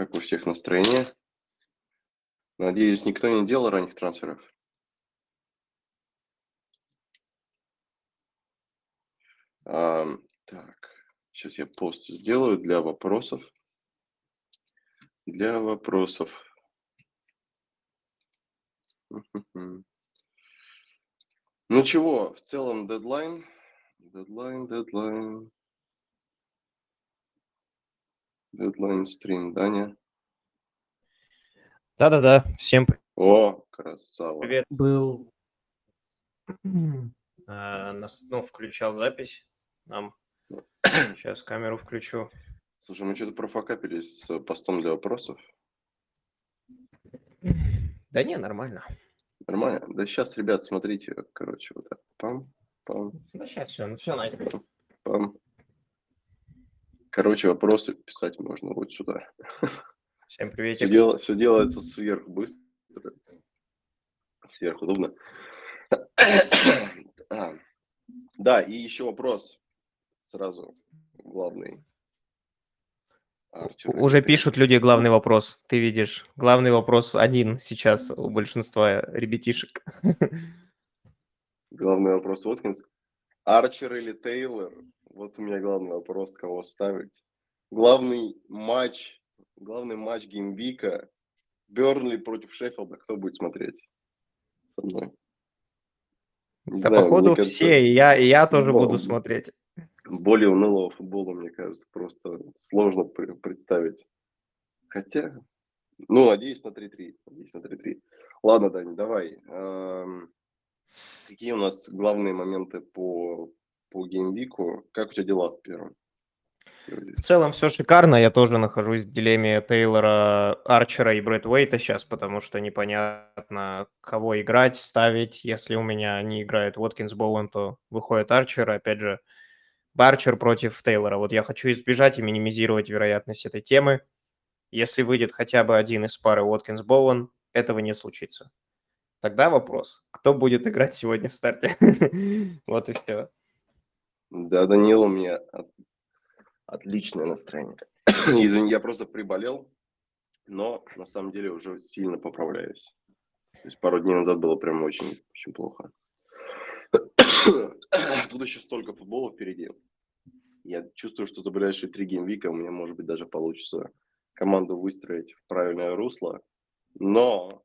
Как у всех настроение? Надеюсь, никто не делал ранних трансферов. А, так, сейчас я пост сделаю для вопросов. Для вопросов. Ну чего, в целом дедлайн. Дедлайн, дедлайн. Дедлайн стрим, Даня. Да-да-да, всем О, красава. привет. Был, а, нас, ну, включал запись нам. Сейчас камеру включу. Слушай, мы что-то профокапились с постом для вопросов. Да не, нормально. Нормально? Да сейчас, ребят, смотрите, короче, вот так. Пам, пам, Да сейчас все, ну все, Надя. пам. Короче, вопросы писать можно вот сюда. Всем Все, приветик. дел- все делается сверхбыстро, сверхудобно. А, Да, и еще вопрос сразу главный. Арчер Уже пишут люди главный вопрос. Ты видишь, главный вопрос один сейчас у большинства ребятишек. Главный вопрос Уоткинс. Арчер или Тейлор? Вот у меня главный вопрос, кого ставить. Главный матч, главный матч gameweek а. Бернли против Шеффилда. Кто будет смотреть со мной? Не Да, знаю, походу, кажется, все, и я, и я тоже Бом. буду смотреть. Более унылого футбола, мне кажется, просто сложно пр- представить. Хотя, ну, надеюсь на 3-3. Надеюсь на 3-3. Ладно, Дань, давай. Эм, Какие у нас главные моменты по, по геймвику? Как у тебя дела в первом? В целом все шикарно. Я тоже нахожусь в дилемме Тейлора, Арчера и Брэд Уэйта сейчас, потому что непонятно, кого играть, ставить. Если у меня не играет Уоткинс Боуэн, то выходит Арчер. Опять же, Барчер против Тейлора. Вот я хочу избежать и минимизировать вероятность этой темы. Если выйдет хотя бы один из пары Уоткинс Боуэн, этого не случится. Тогда вопрос, кто будет играть сегодня в старте? Вот и все. Да, Данил, у меня от- отличное настроение. Извини, я просто приболел, но на самом деле уже сильно поправляюсь. То есть пару дней назад было прям очень, очень плохо. Тут еще столько футбола впереди. Я чувствую, что за ближайшие три геймвика у меня, может быть, даже получится команду выстроить в правильное русло. Но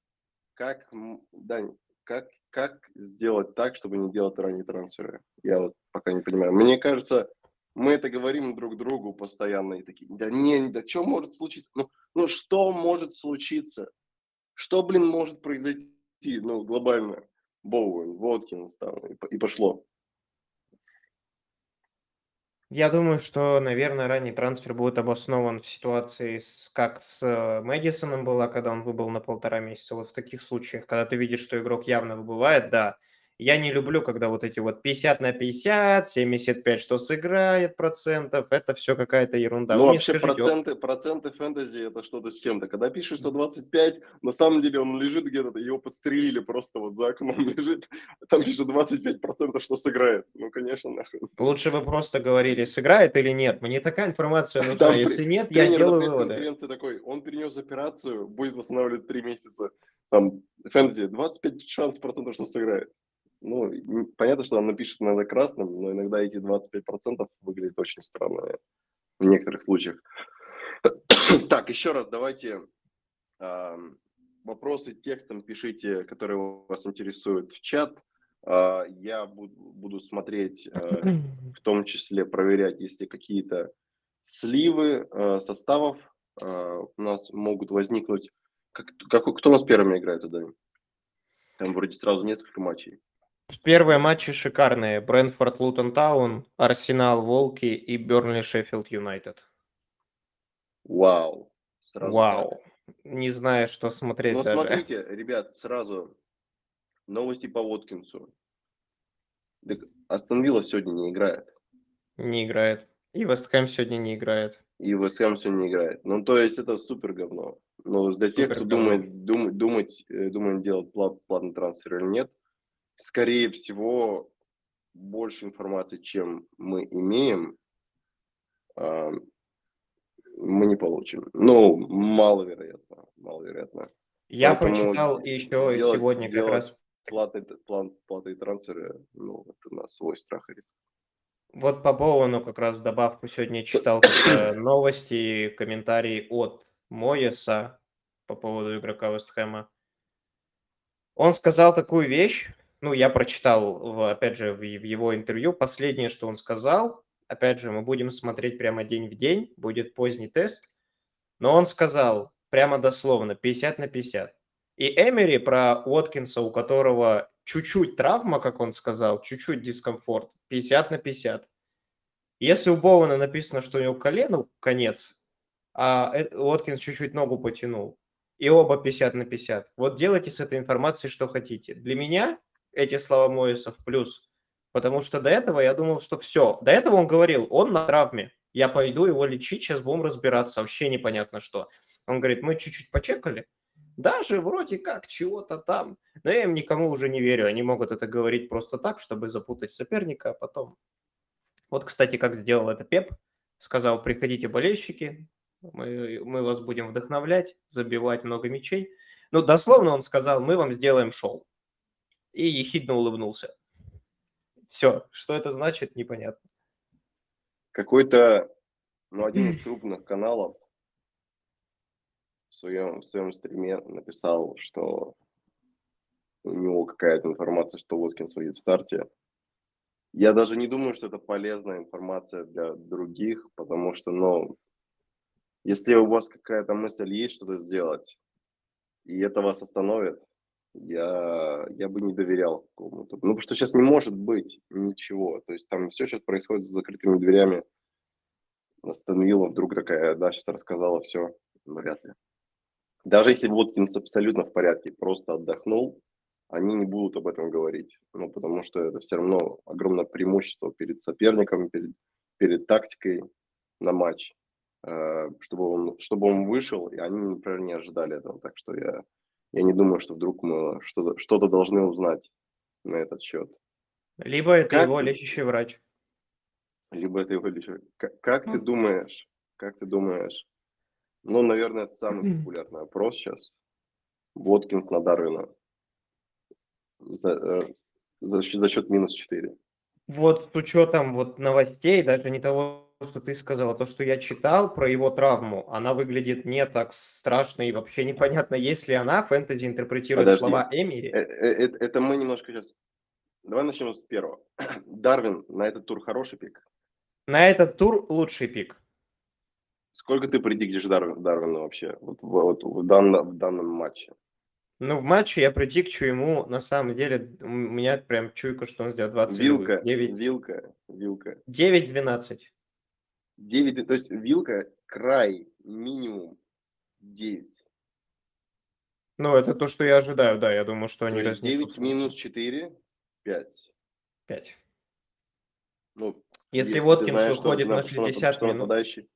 как, Дань, как, как сделать так, чтобы не делать ранние трансферы? Я вот пока не понимаю. Мне кажется, мы это говорим друг другу постоянно и такие, да не, да что может случиться? Ну, ну что может случиться? Что, блин, может произойти, ну, глобально? Боуэн, Воткинс там, и, и пошло. Я думаю, что, наверное, ранний трансфер будет обоснован в ситуации, с, как с э, Мэдисоном была, когда он выбыл на полтора месяца. Вот в таких случаях, когда ты видишь, что игрок явно выбывает, да. Я не люблю, когда вот эти вот 50 на 50, 75, что сыграет процентов, это все какая-то ерунда. ну, вообще скажите, проценты, проценты фэнтези это что-то с чем-то. Когда пишешь 125, на самом деле он лежит где-то, его подстрелили просто вот за окном лежит. Там пишет 25%, что сыграет. Ну, конечно, нахуй. лучше бы просто говорили, сыграет или нет. Мне такая информация нужна. Там Если при- нет, я делаю выводы. такой, он перенес операцию, будет восстанавливаться 3 месяца. Там, фэнтези, 25 шанс процентов, что сыграет. Ну, понятно, что он напишет иногда красным, но иногда эти 25% выглядят очень странно в некоторых случаях. Так, еще раз давайте ам, вопросы текстом пишите, которые вас интересуют в чат. А, Я буду, буду смотреть, э, в том числе проверять, если какие-то сливы э, составов э, у нас могут возникнуть. Как, как- кто у нас первыми играет туда? Там вроде сразу несколько матчей. Первые матчи шикарные. Брэнфорд, Лутон Таун, Арсенал, Волки и Бернли, Шеффилд Юнайтед. Вау. Сразу Вау. Не знаю, что так. смотреть Но даже. смотрите, ребят, сразу новости по Воткинсу. Так Астон Вилла сегодня не играет. Не играет. И Вест Хэм сегодня не играет. И Вест Хэм сегодня не играет. Ну, то есть это супер говно. Но для тех, Супер кто говно. думает, думать, думать, э, думает делать плат- платный трансфер или нет, скорее всего, больше информации, чем мы имеем, а, мы не получим. Ну, маловероятно, маловероятно. Я Поэтому прочитал еще делать- сегодня как раз Платы, план, платы и трансферы, ну, это на свой страх и риск. Вот по Боуэну как раз в добавку сегодня читал новости и комментарии от Моеса по поводу игрока Вестхэма. Он сказал такую вещь, ну, я прочитал, опять же, в его интервью, последнее, что он сказал, опять же, мы будем смотреть прямо день в день, будет поздний тест, но он сказал прямо дословно 50 на 50. И Эмери про Уоткинса, у которого чуть-чуть травма, как он сказал, чуть-чуть дискомфорт, 50 на 50. Если у Боуэна написано, что у него колено конец, а э- Уоткинс чуть-чуть ногу потянул, и оба 50 на 50, вот делайте с этой информацией что хотите. Для меня эти слова Моиса в плюс, потому что до этого я думал, что все. До этого он говорил, он на травме, я пойду его лечить, сейчас будем разбираться, вообще непонятно что. Он говорит, мы чуть-чуть почекали, даже вроде как чего-то там. Но я им никому уже не верю. Они могут это говорить просто так, чтобы запутать соперника, а потом... Вот, кстати, как сделал это Пеп. Сказал, приходите, болельщики, мы, мы вас будем вдохновлять, забивать много мячей. Ну, дословно он сказал, мы вам сделаем шоу. И ехидно улыбнулся. Все, что это значит, непонятно. Какой-то, ну, один из крупных каналов в своем, в своем стриме написал, что у него какая-то информация, что Воткинс выйдет в старте. Я даже не думаю, что это полезная информация для других, потому что, ну, если у вас какая-то мысль есть что-то сделать, и это вас остановит, я, я бы не доверял какому-то. Ну, потому что сейчас не может быть ничего. То есть там все сейчас происходит за закрытыми дверями. Астон Вилла вдруг такая, да, сейчас рассказала все. Вряд ли. Даже если Воткинс абсолютно в порядке, просто отдохнул, они не будут об этом говорить. Ну, потому что это все равно огромное преимущество перед соперником, перед, перед тактикой на матч. Э, Чтобы он, чтобы он вышел, и они, например, не ожидали этого. Так что я, я не думаю, что вдруг мы что-то, что-то должны узнать на этот счет. Либо это Как его ты- лечащий врач. Либо это его лишь... Как, как ты Ну. думаешь, как ты думаешь, ну, наверное, самый популярный вопрос сейчас. Воткинс на Дарвина. За, э, за, счет- за счет минус 4. Вот с учетом вот новостей, даже не того, что ты сказал, а то, что я читал про его травму, она выглядит не так страшно и вообще непонятно, есть ли она, фэнтези интерпретирует Подожди. слова Эмири. Э, э, э, Это мы немножко сейчас... Давай начнем с первого. Дарвин на этот тур хороший пик. На этот тур лучший пик. Сколько ты предикдишь Дарвин, Дарвина вообще вот, в, вот в, данном, в данном матче? Ну, в матче я предикчу ему, на самом деле, у меня прям чуйка, что он сделает 20 Вилка, 9, вилка, вилка. 9-12. 9, то есть вилка край минимум 9. Ну, это то, что я ожидаю, да, я думаю, что То они есть 9 разнесут. минус 4, 5. 5. Ну, Если, ты Воткинс знаешь, выходит на- на что на- 60 что минут, нападающий.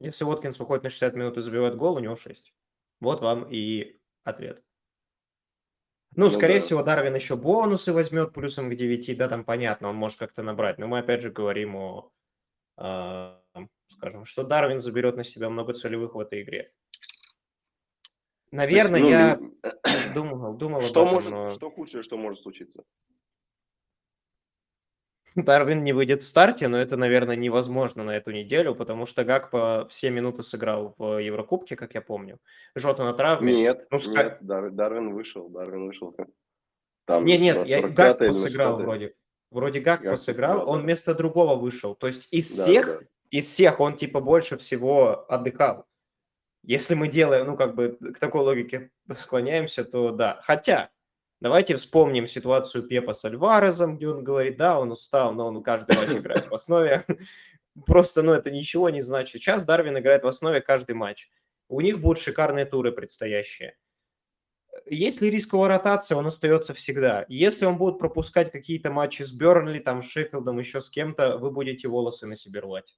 если Воткинс выходит на 60 минут и забивает гол, у него 6. Вот вам и ответ. Ну, Ну скорее да. всего, Дарвин еще бонусы возьмет плюсом к 9, да, там понятно, он может как-то набрать. Но мы опять же говорим о, скажем, что Дарвин заберет на себя много целевых в этой игре. То есть, Наверное, ну, я думал, думал Что об этом, может, но что худшее, что может случиться? Дарвин не выйдет в старте, но это, наверное, невозможно на эту неделю, потому что Гакпо все минуты сыграл в Еврокубке, как я помню. Жота на травме. Нет, Ну, ска- нет, Дар- Дарвин вышел, Дарвин вышел. Там Не, на нет, я 45-й Гакпо или на сыграл 60-й. вроде. Вроде Гакпо Гакпо сыграл, сыграл, он да. вместо другого вышел. То есть из Да, всех, да, из всех он типа больше всего отдыхал. Если мы делаем, ну как бы к такой логике склоняемся, то да. Хотя, давайте вспомним ситуацию Пепа с Альварезом, где он говорит, да, он устал, но он каждый матч играет в основе. Просто, ну это ничего не значит. Сейчас Дарвин играет в основе каждый матч. У них будут шикарные туры предстоящие. Если риск его ротации, он остается всегда. Если он будет пропускать какие-то матчи с Бернли, там, с Шеффилдом, еще с кем-то, вы будете волосы на себе рвать.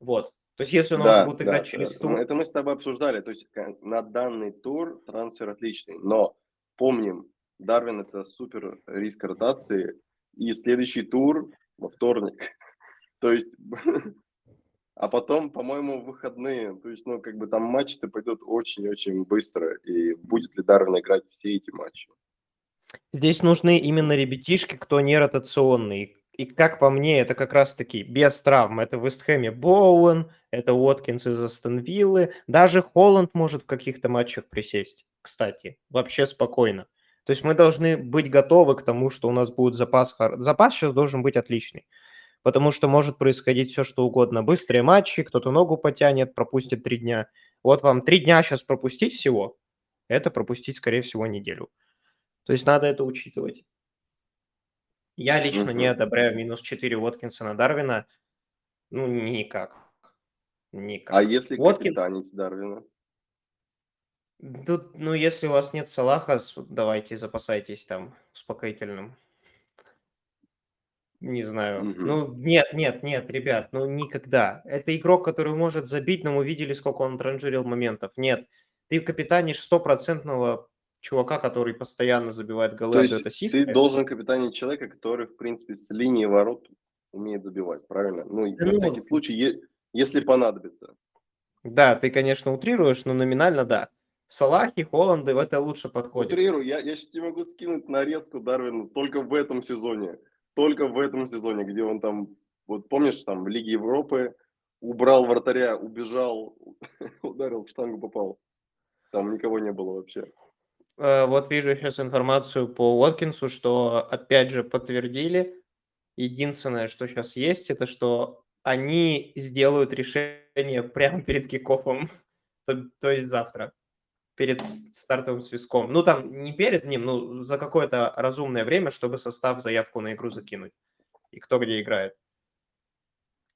Вот. То есть, если у нас Да, будет да, играть да. через Мы- тур, Это мы с тобой обсуждали. То есть ка- на данный тур трансфер отличный. Но помним, Дарвин это супер риск ротации. И следующий тур во вторник. То есть А потом, по-моему, выходные. То есть, ну, как бы там матчи-то пойдут очень-очень быстро. И будет ли Дарвин играть все эти матчи? Здесь нужны именно ребятишки, кто не ротационный. И как по мне, это как раз-таки без травм. Это в Вестхэме Боуэн, это Уоткинс из Астон Виллы. Даже Холланд может в каких-то матчах присесть, кстати. Вообще спокойно. То есть мы должны быть готовы к тому, что у нас будет запас. Запас сейчас должен быть отличный. Потому что может происходить все, что угодно. Быстрые матчи, кто-то ногу потянет, пропустит три дня. Вот вам три дня сейчас пропустить всего, это пропустить, скорее всего, неделю. То есть надо это учитывать. Я лично не одобряю минус 4 Уоткинса на Дарвина. Ну, никак. Никак. А если Уоткинс... капитанить Дарвина? Тут, ну, если у вас нет Салаха, давайте запасайтесь там успокоительным. Не знаю. Мгм. Ну, нет, нет, нет, ребят, ну никогда. Это игрок, который может забить, но мы видели, сколько он транжирил моментов. Нет, ты капитанишь стопроцентного чувака, который постоянно забивает голы, То есть ассисты. ты должен капитанить человека, который, в принципе, с линии ворот умеет забивать, правильно? Ну, Да на ну, всякий случай, если понадобится. Да, ты, конечно, утрируешь, но номинально да. Салахи, Холланды в это лучше подходят. Утрирую, я, я сейчас тебе могу скинуть нарезку Дарвина только в этом сезоне. Только в этом сезоне, где он там, вот помнишь, там в Лиге Европы убрал вратаря, убежал, ударил в штангу, попал. Там никого не было вообще. Э, Вот вижу сейчас информацию по Уоткинсу, что опять же подтвердили. Единственное, что сейчас есть, это что они сделают решение прямо перед кикофом, то, то есть завтра, перед стартовым свистком. Ну, там не перед ним, ну, за какое-то разумное время, чтобы состав заявку на игру закинуть. И кто где играет.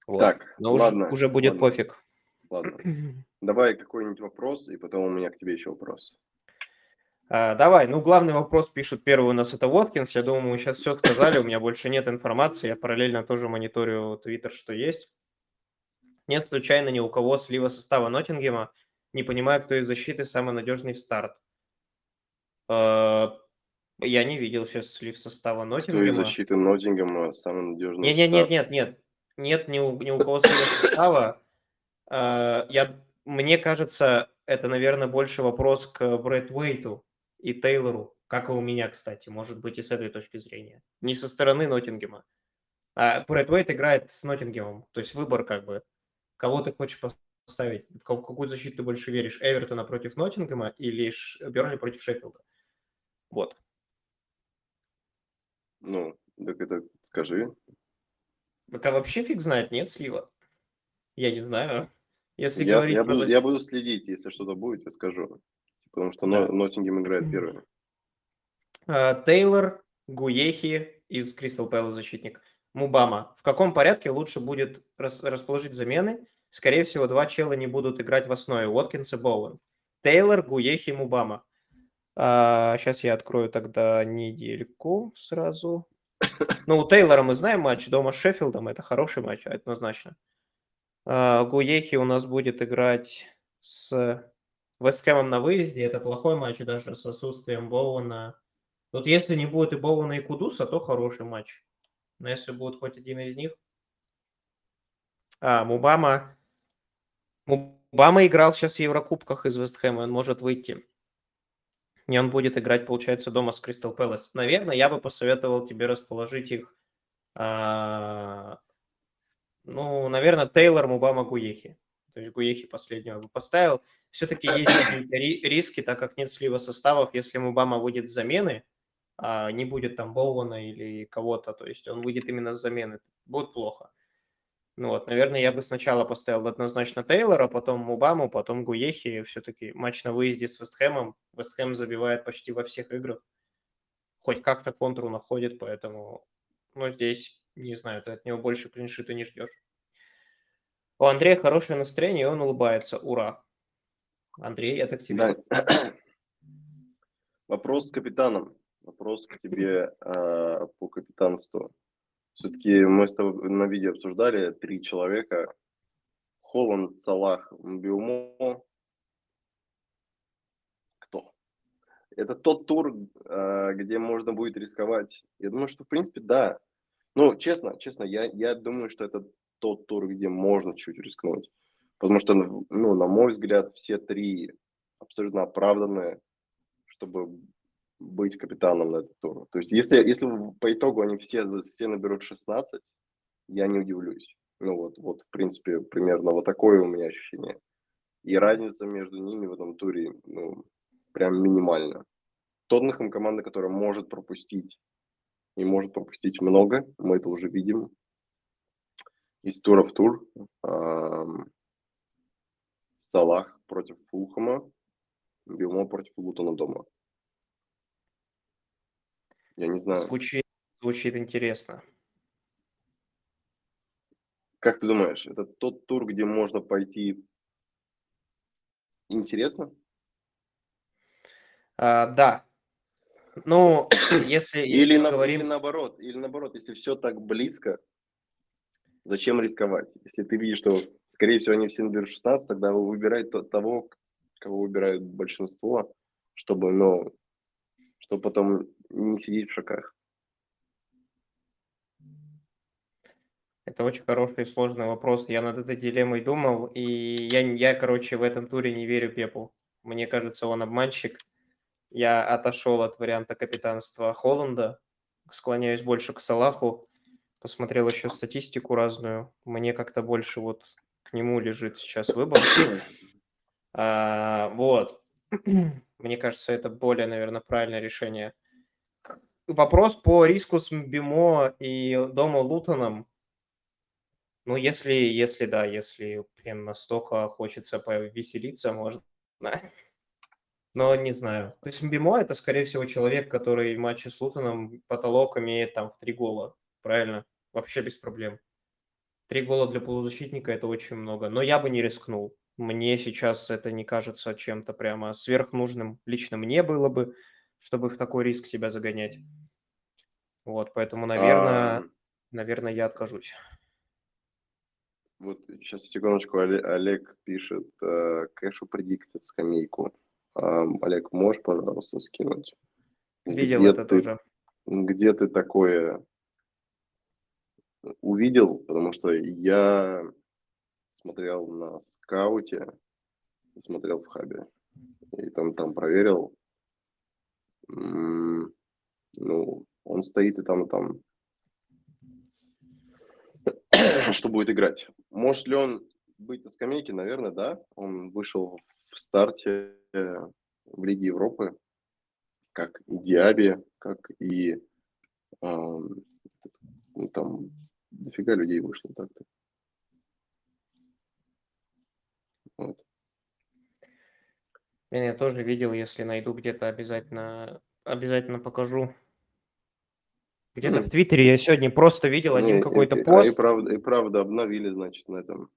Вот. Так, Но уже, ладно, уже будет ладно. пофиг. Ладно, давай какой-нибудь вопрос, и потом у меня к тебе еще вопрос. А, давай, ну главный вопрос пишут первый у нас это Воткинс. Я думаю, мы сейчас все сказали, у меня больше нет информации. Я параллельно тоже мониторю Твиттер, что есть. Нет случайно ни у кого слива состава Ноттингема. Не понимаю, кто из защиты самый надежный в старт. А, Я не видел сейчас слив состава Кто из Ноттингема. защиты Ноттингема самый надежный? Нет, нет, нет, нет, нет. Нет ни у, ни у кого слива состава. А, Я, мне кажется, это, наверное, больше вопрос к Брэд Уэйту и Тейлору, как и у меня, кстати, может быть, и с этой точки зрения. Не со стороны Ноттингема. А Брэд Уэйт играет с Ноттингемом, то есть выбор как бы, кого ты хочешь поставить, в ка- в какую защиту ты больше веришь, Эвертона против Ноттингема или Бернли против Шеффилда. Вот. Ну, так это скажи. Так а вообще фиг знает, нет слива? Я не знаю. Если Я, говорить я, про буду, я буду следить, если что-то будет, я скажу. Потому что Да. Но- Ноттингем играет первый. А, Тейлор, Гуехи из Кристал Пэлла защитник, Мубама. В каком порядке лучше будет рас- расположить замены? Скорее всего, два чела не будут играть в основе. Уоткинс и Боуэн. Тейлор, Гуехи, Мубама. сейчас я открою тогда недельку сразу. Ну, у Тейлора мы знаем матч дома с Шеффилдом. Это хороший матч, однозначно. А, Гуехи у нас будет играть с Вестхэмом на выезде. Это плохой матч даже с отсутствием Боуэна. Вот если не будет и Боуэна, и Кудуса, то хороший матч. Но если будет хоть один из них... А, Мубама... Мубама играл сейчас в Еврокубках из Вестхэма, он может выйти. И он будет играть, получается, дома с Кристал Пэлас. Наверное, я бы посоветовал тебе расположить их... а, ну, наверное, Тейлор, Мубама, Гуехи. То есть Гуехи последнего бы поставил. Все-таки есть риски, так как нет слива составов. Если Мубама выйдет с замены, а не будет там Боуэна или кого-то, то есть он выйдет именно с замены, будет плохо. Ну вот, наверное, я бы сначала поставил однозначно Тейлора, потом Мубаму, потом Гуехи. Все-таки матч на выезде с Вестхэмом. Вестхэм забивает почти во всех играх. Хоть как-то контру находит, поэтому, ну, здесь, не знаю, ты от него больше клиншита не ждешь. У Андрея хорошее настроение, и он улыбается. Ура! Андрей, это к тебе. Да. Вопрос с капитаном. Вопрос к тебе а, по капитанству. Все-таки мы с тобой на видео обсуждали три человека. Холланд, Салах, Биумо. Кто? Это тот тур, а, где можно будет рисковать. Я думаю, что в принципе да. Ну, честно, честно, я, я думаю, что это тот тур, где можно чуть рискнуть. Потому что, ну, на мой взгляд, все три абсолютно оправданные, чтобы быть капитаном на этот тур. То есть если, если по итогу они все, все наберут 16, я не удивлюсь. Ну вот, вот, в принципе, примерно вот такое у меня ощущение. И разница между ними в этом туре, ну, прям минимальна. Тоттенхэм команда, которая может пропустить, и может пропустить много, мы это уже видим из тура в тур. Салах против Фулхэма, Билмо против Лутона дома. Я не знаю. Звучит, звучит интересно. Как ты думаешь, это тот тур, где можно пойти интересно? А, да. Ну, если, или, если на, говорим... или наоборот, или наоборот, если все так близко, зачем рисковать? Если ты видишь, что, скорее всего, они все наберут 16, тогда вы выбираете того, кого выбирают большинство, чтобы, ну, чтобы потом не сидеть в шоках. Это очень хороший и сложный вопрос. Я над этой дилеммой думал, и я, я, короче, в этом туре не верю Пепу. Мне кажется, он обманщик. Я отошел от варианта капитанства Холланда, склоняюсь больше к Салаху. Посмотрел еще статистику разную. Мне как-то больше вот к нему лежит сейчас выбор. А, вот. Мне кажется, это более, наверное, правильное решение. Вопрос по риску с Бимо и Дома Лутоном ну, если, если да, если прям настолько хочется повеселиться, можно. Но не знаю. То есть Мбимо это, скорее всего, человек, который в матче с Лутоном потолок имеет там в три гола. Правильно? Вообще без проблем. Три гола для полузащитника это очень много. Но я бы не рискнул. Мне сейчас это не кажется чем-то прямо сверхнужным. Лично мне было бы, чтобы в такой риск себя загонять. Вот, поэтому, наверное, А, наверное, я откажусь. вот сейчас, секундочку, Оле- Олег пишет, э, кэшу предиктит скамейку. Ам, Олег, можешь, пожалуйста, скинуть? Видел Где это ты, тоже. где ты такое увидел? Потому что я смотрел на скауте, смотрел в хабе, и там, там проверил. Ну, он стоит и там, и там. Что будет играть? Может ли он быть на скамейке? Наверное, да. Он вышел в старте э, в Лиге Европы, как и Диаби, как и ну, там дофига людей вышло так-то. Вот. Я тоже видел, если найду где-то обязательно, обязательно покажу. Где-то в М. Твиттере я сегодня просто видел Не, один и- какой-то и- а и пост. правда, и правда обновили, значит, на этом.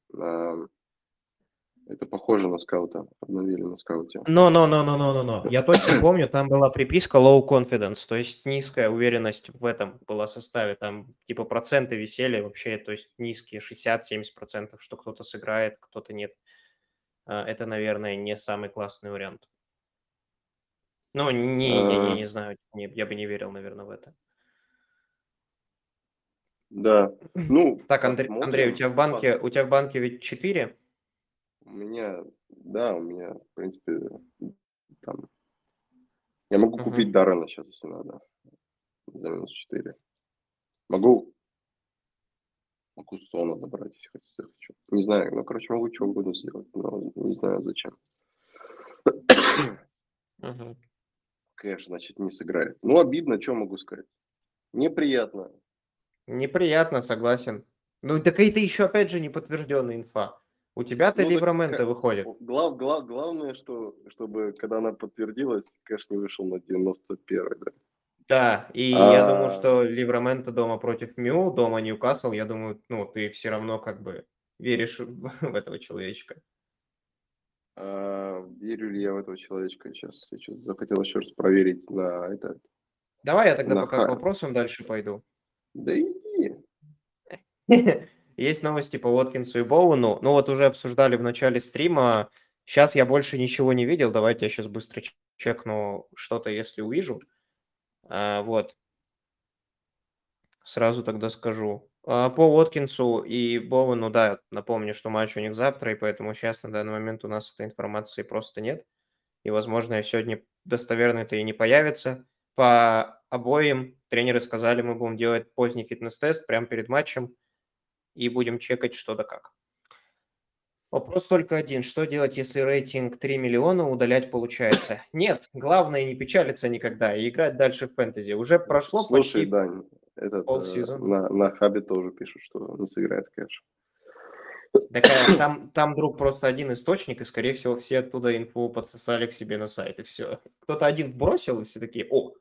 Это похоже на скаута. Обновили на скауте. Но, но, но, но, но, но, но. Я точно помню, там была приписка low confidence, то есть низкая уверенность в этом была составе. Там типа проценты висели вообще, то есть низкие, 60-70 процентов, что кто-то сыграет, кто-то нет. А, Это, наверное, не самый классный вариант. Ну, не, не, не, А, не знаю, не- я бы не верил, наверное, в это. Да. Ну, Так, Андре- Андрей, у тебя в банке, у тебя в банке ведь 4? У меня, да, у меня, в принципе, там... Я могу Мгм. купить Даррена сейчас, если надо. За минус 4. Могу... Могу Сона добрать, если хочу. Не знаю, ну, короче, могу что угодно сделать, но не знаю зачем. Мгм. Кэш, значит, не сыграет. Ну, обидно, что могу сказать. Неприятно. Неприятно, согласен. Ну, так это еще, опять же, не подтвержденная инфа. У тебя-то Ну, ка- выходит. Глав, глав, главное, что, чтобы, когда она подтвердилась, кэш не вышел на 91 да. Да, и я думаю, А, что Ливраменто дома против Мю, дома Ньюкасл, я думаю, ну, ты все равно как бы веришь в этого человечка. а, верю ли я в этого человечка сейчас? Я сейчас захотел еще раз проверить на это. Давай я тогда На пока к вопросам дальше пойду. Да иди. Есть новости по Уоткинсу и Боуну. Ну, вот уже обсуждали в начале стрима. Сейчас я больше ничего не видел. Давайте я сейчас быстро чекну что-то, если увижу. А, вот. Сразу тогда скажу. А, По Уоткинсу и Боуэну, да, напомню, что матч у них завтра, и поэтому сейчас на данный момент у нас этой информации просто нет. И, возможно, сегодня достоверно это и не появится. По обоим тренеры сказали, мы будем делать поздний фитнес-тест прямо перед матчем и будем чекать что да как. Вопрос только один. Что делать, если рейтинг 3 миллиона удалять получается? Нет, главное не печалиться никогда и играть дальше в фэнтези. Уже прошло Слушай, почти Дань, этот, э, полсезона. на, на хабе тоже пишут, что не сыграет кэш. Так, а там, там друг просто один источник, и, скорее всего, все оттуда инфу подсосали к себе на сайт, и все. Кто-то один бросил, и все такие, о,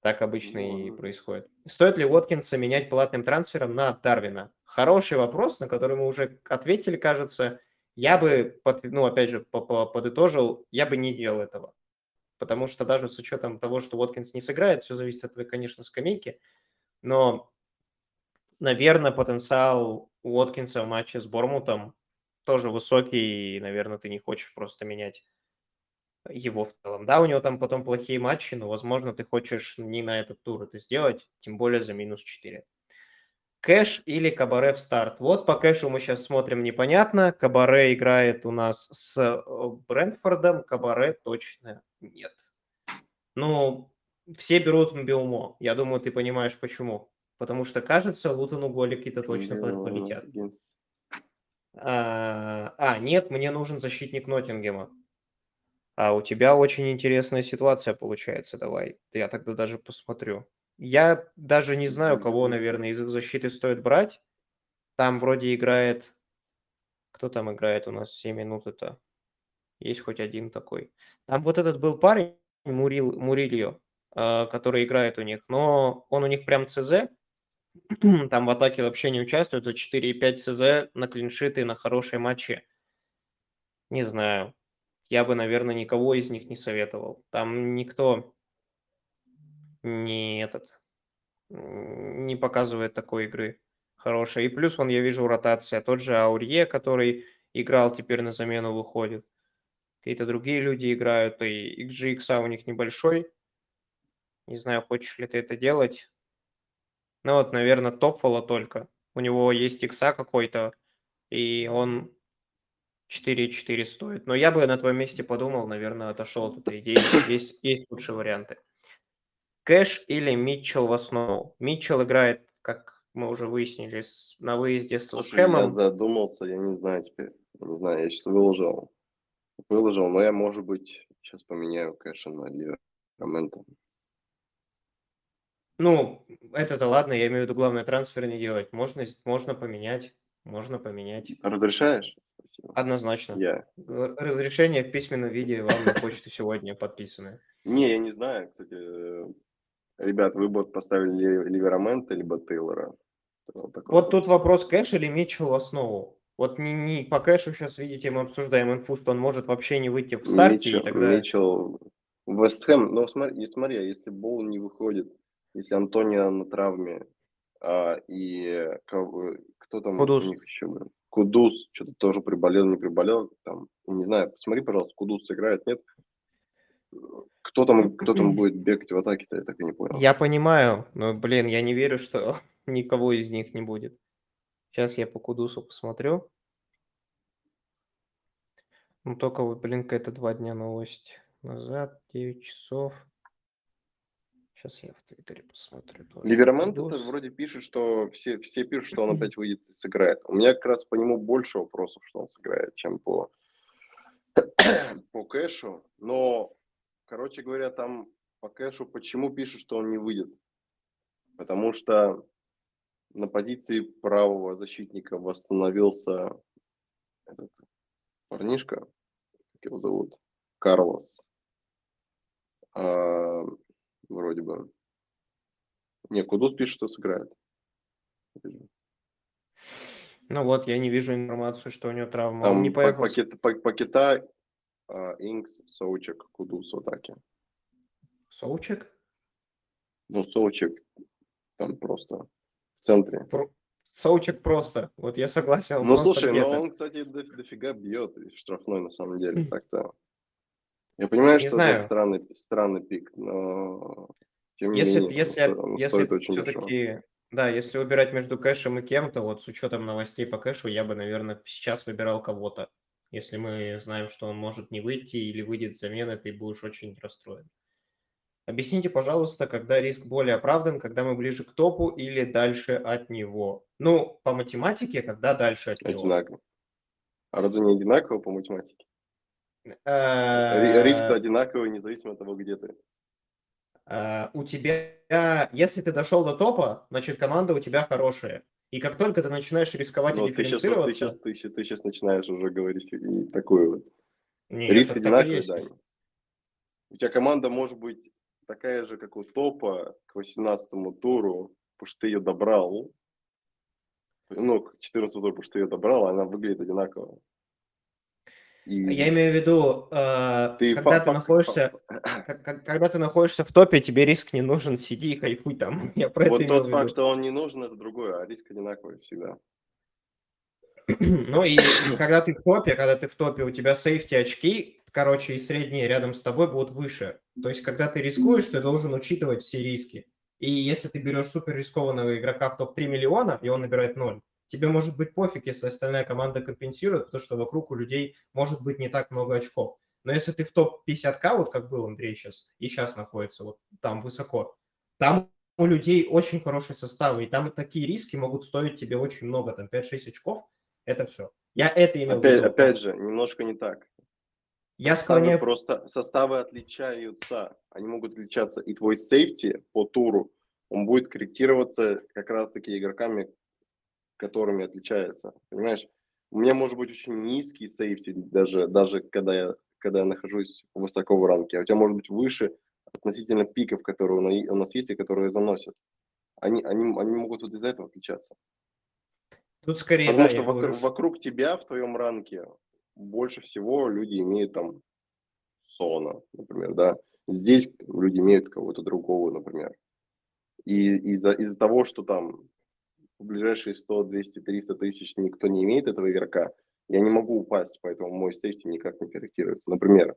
так обычно и происходит. Стоит ли Уоткинса менять платным трансфером на Дарвина? Хороший вопрос, на который мы уже ответили, кажется. Я бы, ну, опять же, по- по- подытожил, я бы не делал этого. Потому что даже с учетом того, что Уоткинс не сыграет, все зависит от твоей, конечно, скамейки. Но, наверное, потенциал Уоткинса в матче с Бормутом тоже высокий, и, наверное, ты не хочешь просто менять его в целом. Да, у него там потом плохие матчи, но, возможно, ты хочешь не на этот тур это сделать, тем более за минус 4. Кэш или Кабаре в старт? Вот по кэшу мы сейчас смотрим непонятно. Кабаре играет у нас с э, Брентфордом, Кабаре точно нет. Ну, все берут Мбиумо. Я думаю, ты понимаешь, почему. Потому что, кажется, Лутону голики-то точно Ну, полетят. А, а, нет, мне нужен защитник Ноттингема. А у тебя очень интересная ситуация получается, давай. Я тогда даже посмотрю. Я даже не знаю, кого, наверное, из их защиты стоит брать. Там вроде играет... Кто там играет у нас 7 минут это? Есть хоть один такой. Там вот этот был парень, Мурил, Мурильо, э, который играет у них, но он у них прям ЦЗ, там в атаке вообще не участвует, за 4,5 ЦЗ на клиншиты, на хорошие матчи. Не знаю. Я бы, наверное, никого из них не советовал. Там никто не этот не показывает такой игры хорошей. И плюс, вон, я вижу ротация. Тот же Аурье, который играл, теперь на замену выходит. Какие-то другие люди играют, и XGX у них небольшой. Не знаю, хочешь ли ты это делать. Ну вот, наверное, Топфола только. У него есть икса какой-то, и он 4,4 стоит. Но я бы на твоем месте подумал, наверное, отошел от этой идеи. Есть, есть лучшие варианты. Кэш или Митчелл в основу? Митчелл играет, как мы уже выяснили, с- на выезде с Слушай, я Вестхэмом. задумался, я не знаю теперь. Я не знаю, я сейчас выложил. Выложил, но я, может быть, сейчас поменяю кэша на Ливермента. Ну, это-то ладно, я имею в виду, главное трансфер не делать. Можно, можно поменять, можно поменять. Разрешаешь? Спасибо. Однозначно. Я. Разрешение в письменном виде вам на почту сегодня подписаны. Не, я не знаю, кстати. э, Ребят, вы бы поставили Ли- Ливерамента либо Тейлора? Вот, тут вопрос, кэш или Митчелл в основу. Вот не, не по кэшу сейчас, видите, мы обсуждаем инфу, что он может вообще не выйти в старте, и Митчелл, тогда... Митчелл, Вестхэм, ну смотри, и смотри, а если Боул не выходит, если Антонио на травме, а, и кого- кто там Кудус. у них еще был? Кудус что-то тоже приболел, не приболел, там, не знаю, посмотри, пожалуйста, Кудус сыграет, нет? Кто там, кто там будет бегать в атаке-то, я так и не понял. Я понимаю, но, блин, я не верю, что никого из них не будет. Сейчас я по Кудусу посмотрю. Ну, только вот, блин, какая-то два дня новость назад, 9 часов. Сейчас я в Твиттере посмотрю. тоже. Ливермент это вроде пишет, что все, все пишут, что он опять выйдет и сыграет. У меня как раз по нему больше вопросов, что он сыграет, чем по, по кэшу. Но, короче говоря, там по кэшу почему пишут, что он не выйдет? Потому что на позиции правого защитника восстановился этот парнишка, как его зовут, Карлос. А, вроде бы. Не, Кудус пишет, что сыграет. Ну вот, я не вижу информацию, что у него травма. Там Он не по- поехал. пакет, по- Пакета, Инкс, Соучек, Кудус в атаке. Соучек? Ну, Соучек там просто в центре. Про- Соучек просто. Вот я согласен. Ну, слушай, где-то. ну он, кстати, до- дофига бьет штрафной на самом деле. Так-то. Я понимаю, Не что знаю. это странный, странный пик, но тем не Если, менее, он если, он если стоит очень дешево. все-таки Да, если выбирать между кэшем и кем-то, вот с учетом новостей по кэшу, я бы, наверное, сейчас выбирал кого-то. Если мы знаем, что он может не выйти или выйдет замена, ты будешь очень расстроен. Объясните, пожалуйста, когда риск более оправдан, когда мы ближе к топу или дальше от него? Ну, по математике, когда дальше от него. Одинаково. А разве не одинаково по математике? Э, Риск одинаковый, независимо от того, где ты. э, У тебя, если ты дошел до топа, значит, команда у тебя хорошая. И как только ты начинаешь рисковать и Но ты сейчас, ты, дифференцироваться... сейчас, ты, сейчас начинаешь уже говорить такую вот. Нет, Риск одинаковый, да. У тебя команда может быть такая же, как у топа к 18 туру, потому что ты ее добрал. Ну, к 14 туру, потому что ты ее добрал, она выглядит одинаково. И Я имею в виду, э, ты когда фа- ты находишься, фа- как- как- когда ты находишься в топе, тебе риск не нужен, сиди и кайфуй там. Я про это Вот имел тот факт, что он не нужен, это другое, а риск одинаковый всегда. Ну и когда ты в топе, когда ты в топе, у тебя сейфти очки, короче, и средние рядом с тобой будут выше. То есть, когда ты рискуешь, ты должен учитывать все риски. И если ты берешь супер рискованного игрока в топ-3 миллиона, и он набирает 0, тебе может быть пофиг, если остальная команда компенсирует, потому что вокруг у людей может быть не так много очков. Но если ты в топ-50к, вот как был Андрей сейчас, и сейчас находится вот там высоко, там у людей очень хорошие составы, и там такие риски могут стоить тебе очень много, там 5-6 очков, это все. Я это имел в Опять, виду. опять же, немножко не так. Я Составы склоняю- просто составы отличаются. Они могут отличаться. И твой сейфти по туру, он будет корректироваться как раз таки игроками, которыми отличается. Понимаешь? У меня может быть очень низкий сейфти, даже, даже когда, я, когда я нахожусь высоко в ранке. А у тебя может быть выше относительно пиков, которые у на- у нас есть и которые заносят. Они, они, они могут вот из-за этого отличаться. Тут скорее, Потому да, что вокруг, говорю, вокруг тебя в твоем ранке больше всего люди имеют там Сона, например, да. Здесь люди имеют кого-то другого, например. И из-за из того, что там в ближайшие 100, 200, 300 тысяч никто не имеет этого игрока, я не могу упасть, поэтому мой сейфти никак не корректируется. Например,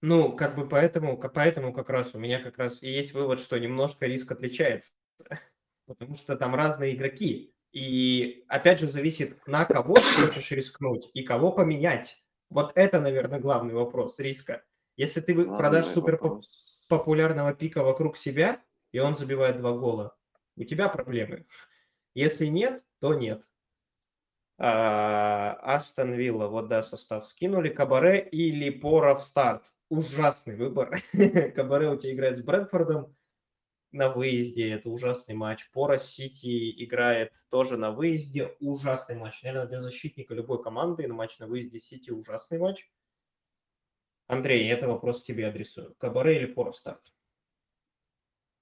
Ну, как бы поэтому, поэтому как раз у меня как раз и есть вывод, что немножко риск отличается. Потому что там разные игроки. И опять же зависит, на кого ты хочешь рискнуть и кого поменять. Вот это, наверное, главный вопрос риска. Если ты вы- продашь главный супер популярного пика вокруг себя, и он забивает два гола, у тебя проблемы. Если нет, то нет. А, Астон Вилла, вот да, состав скинули. Кабаре или Пора в старт. Ужасный выбор. Кабаре у тебя играет с Брэдфордом на выезде. Это ужасный матч. Пора Сити играет тоже на выезде. Ужасный матч. Наверное, для защитника любой команды на матч на выезде Сити ужасный матч. Андрей, это вопрос тебе адресую. Кабаре или Пора в старт?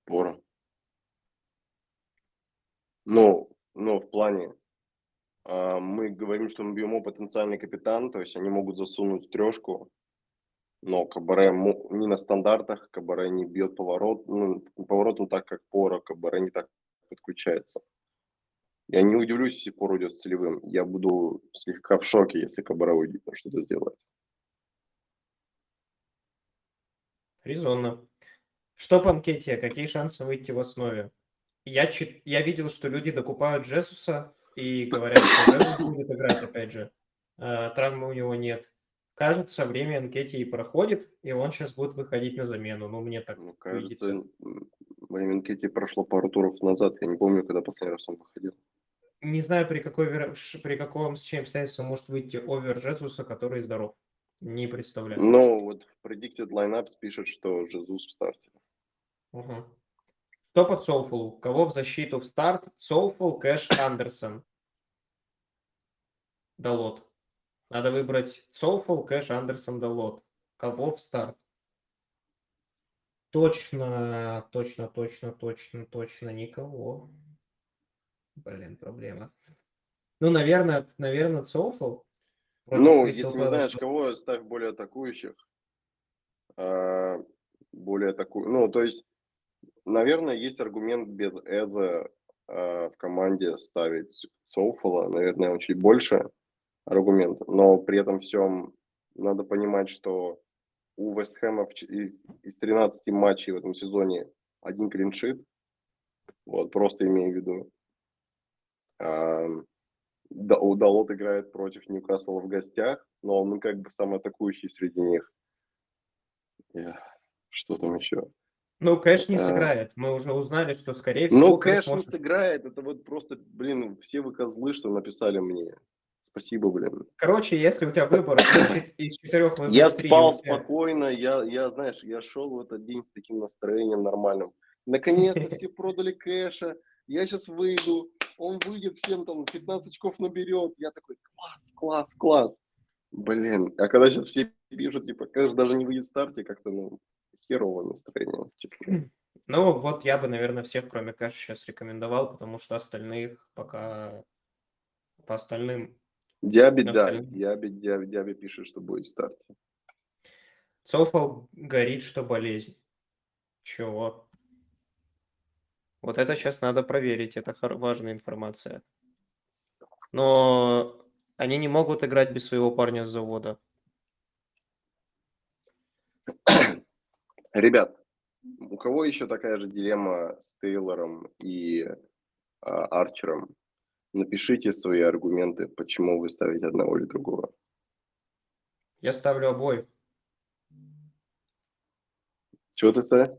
Пора. Ну, ну, в плане, а, мы говорим, что Мбиомо потенциальный капитан, то есть они могут засунуть трешку, но Кабаре не на стандартах, Кабаре не бьет поворот, ну, поворотом так, как Пора, Кабаре не так подключается. Я не удивлюсь, если Пора уйдет с целевым. Я буду слегка в шоке, если Кабаре уйдет, что-то сделает. Резонно. Что по анкете? Какие шансы выйти в основе? Я, чит- я видел, что люди докупают Джесуса и говорят, что Джесус будет играть, опять же. А, Травмы у него нет. Кажется, время анкете и проходит, и он сейчас будет выходить на замену. Ну, мне так Ну, кажется, видится. время анкете прошло пару туров назад. Я не помню, когда последний раз он выходил. Не знаю, при, какой, при каком стечении обстоятельств может выйти овер Джесуса, который здоров. Не представляю. Но вот в Predicted Lineups пишет, что Жезус в старте. Мгм. Что под Соуфулу? Кого в защиту в старт? Соуфул, Кэш, Андерсон. Далот. Надо выбрать Соуфул, Кэш, Андерсон, Далот. Кого в старт? Точно, точно, точно, точно, точно никого. Блин, проблема. Ну, наверное, наверное, Соуфул. Ну, Crystal если не знаешь кого, ставь более атакующих. А, более атаку... Ну, то есть, наверное, есть аргумент без Эза а, в команде ставить Соуфола. Наверное, он чуть больше аргумент. Но при этом всем надо понимать, что у Вестхэма из 13 матчей в этом сезоне один клиншит. Вот, просто имею в виду. Далот играет против Ньюкасла в гостях, но он как бы самый атакующий среди них. Что там еще? Ну, Кэш не А. сыграет. Мы уже узнали, что, скорее всего, Ну, Кэш Кэш не может- сыграет. Это вот просто, блин, все вы козлы, что написали мне. Спасибо, блин. Короче, если у тебя выбор из чет- из четырех выборов Я спал тебя- спокойно, я, я, знаешь, я шел в этот день с таким настроением нормальным. Наконец-то все продали кэша, я сейчас выйду, он выйдет всем там 15 очков наберет. Я такой, класс, класс, класс. Блин, а когда сейчас все пишут, типа, кэш даже не выйдет в старте, как-то, ну, херовое настроение, честно. Ну, вот я бы, наверное, всех, кроме Кэша, сейчас рекомендовал, потому что остальных пока... По остальным... Диаби, да, остальных. Диаби, Диаби, Диаби пишет, что будет в старте. Цофал горит, что болезнь. Чего? Вот это сейчас надо проверить, это важная информация. Но они не могут играть без своего парня с завода. Ребят, у кого еще такая же дилемма с Тейлором и а, Арчером? Напишите свои аргументы, почему вы ставите одного или другого. Я ставлю обоих. Чего ты ставишь?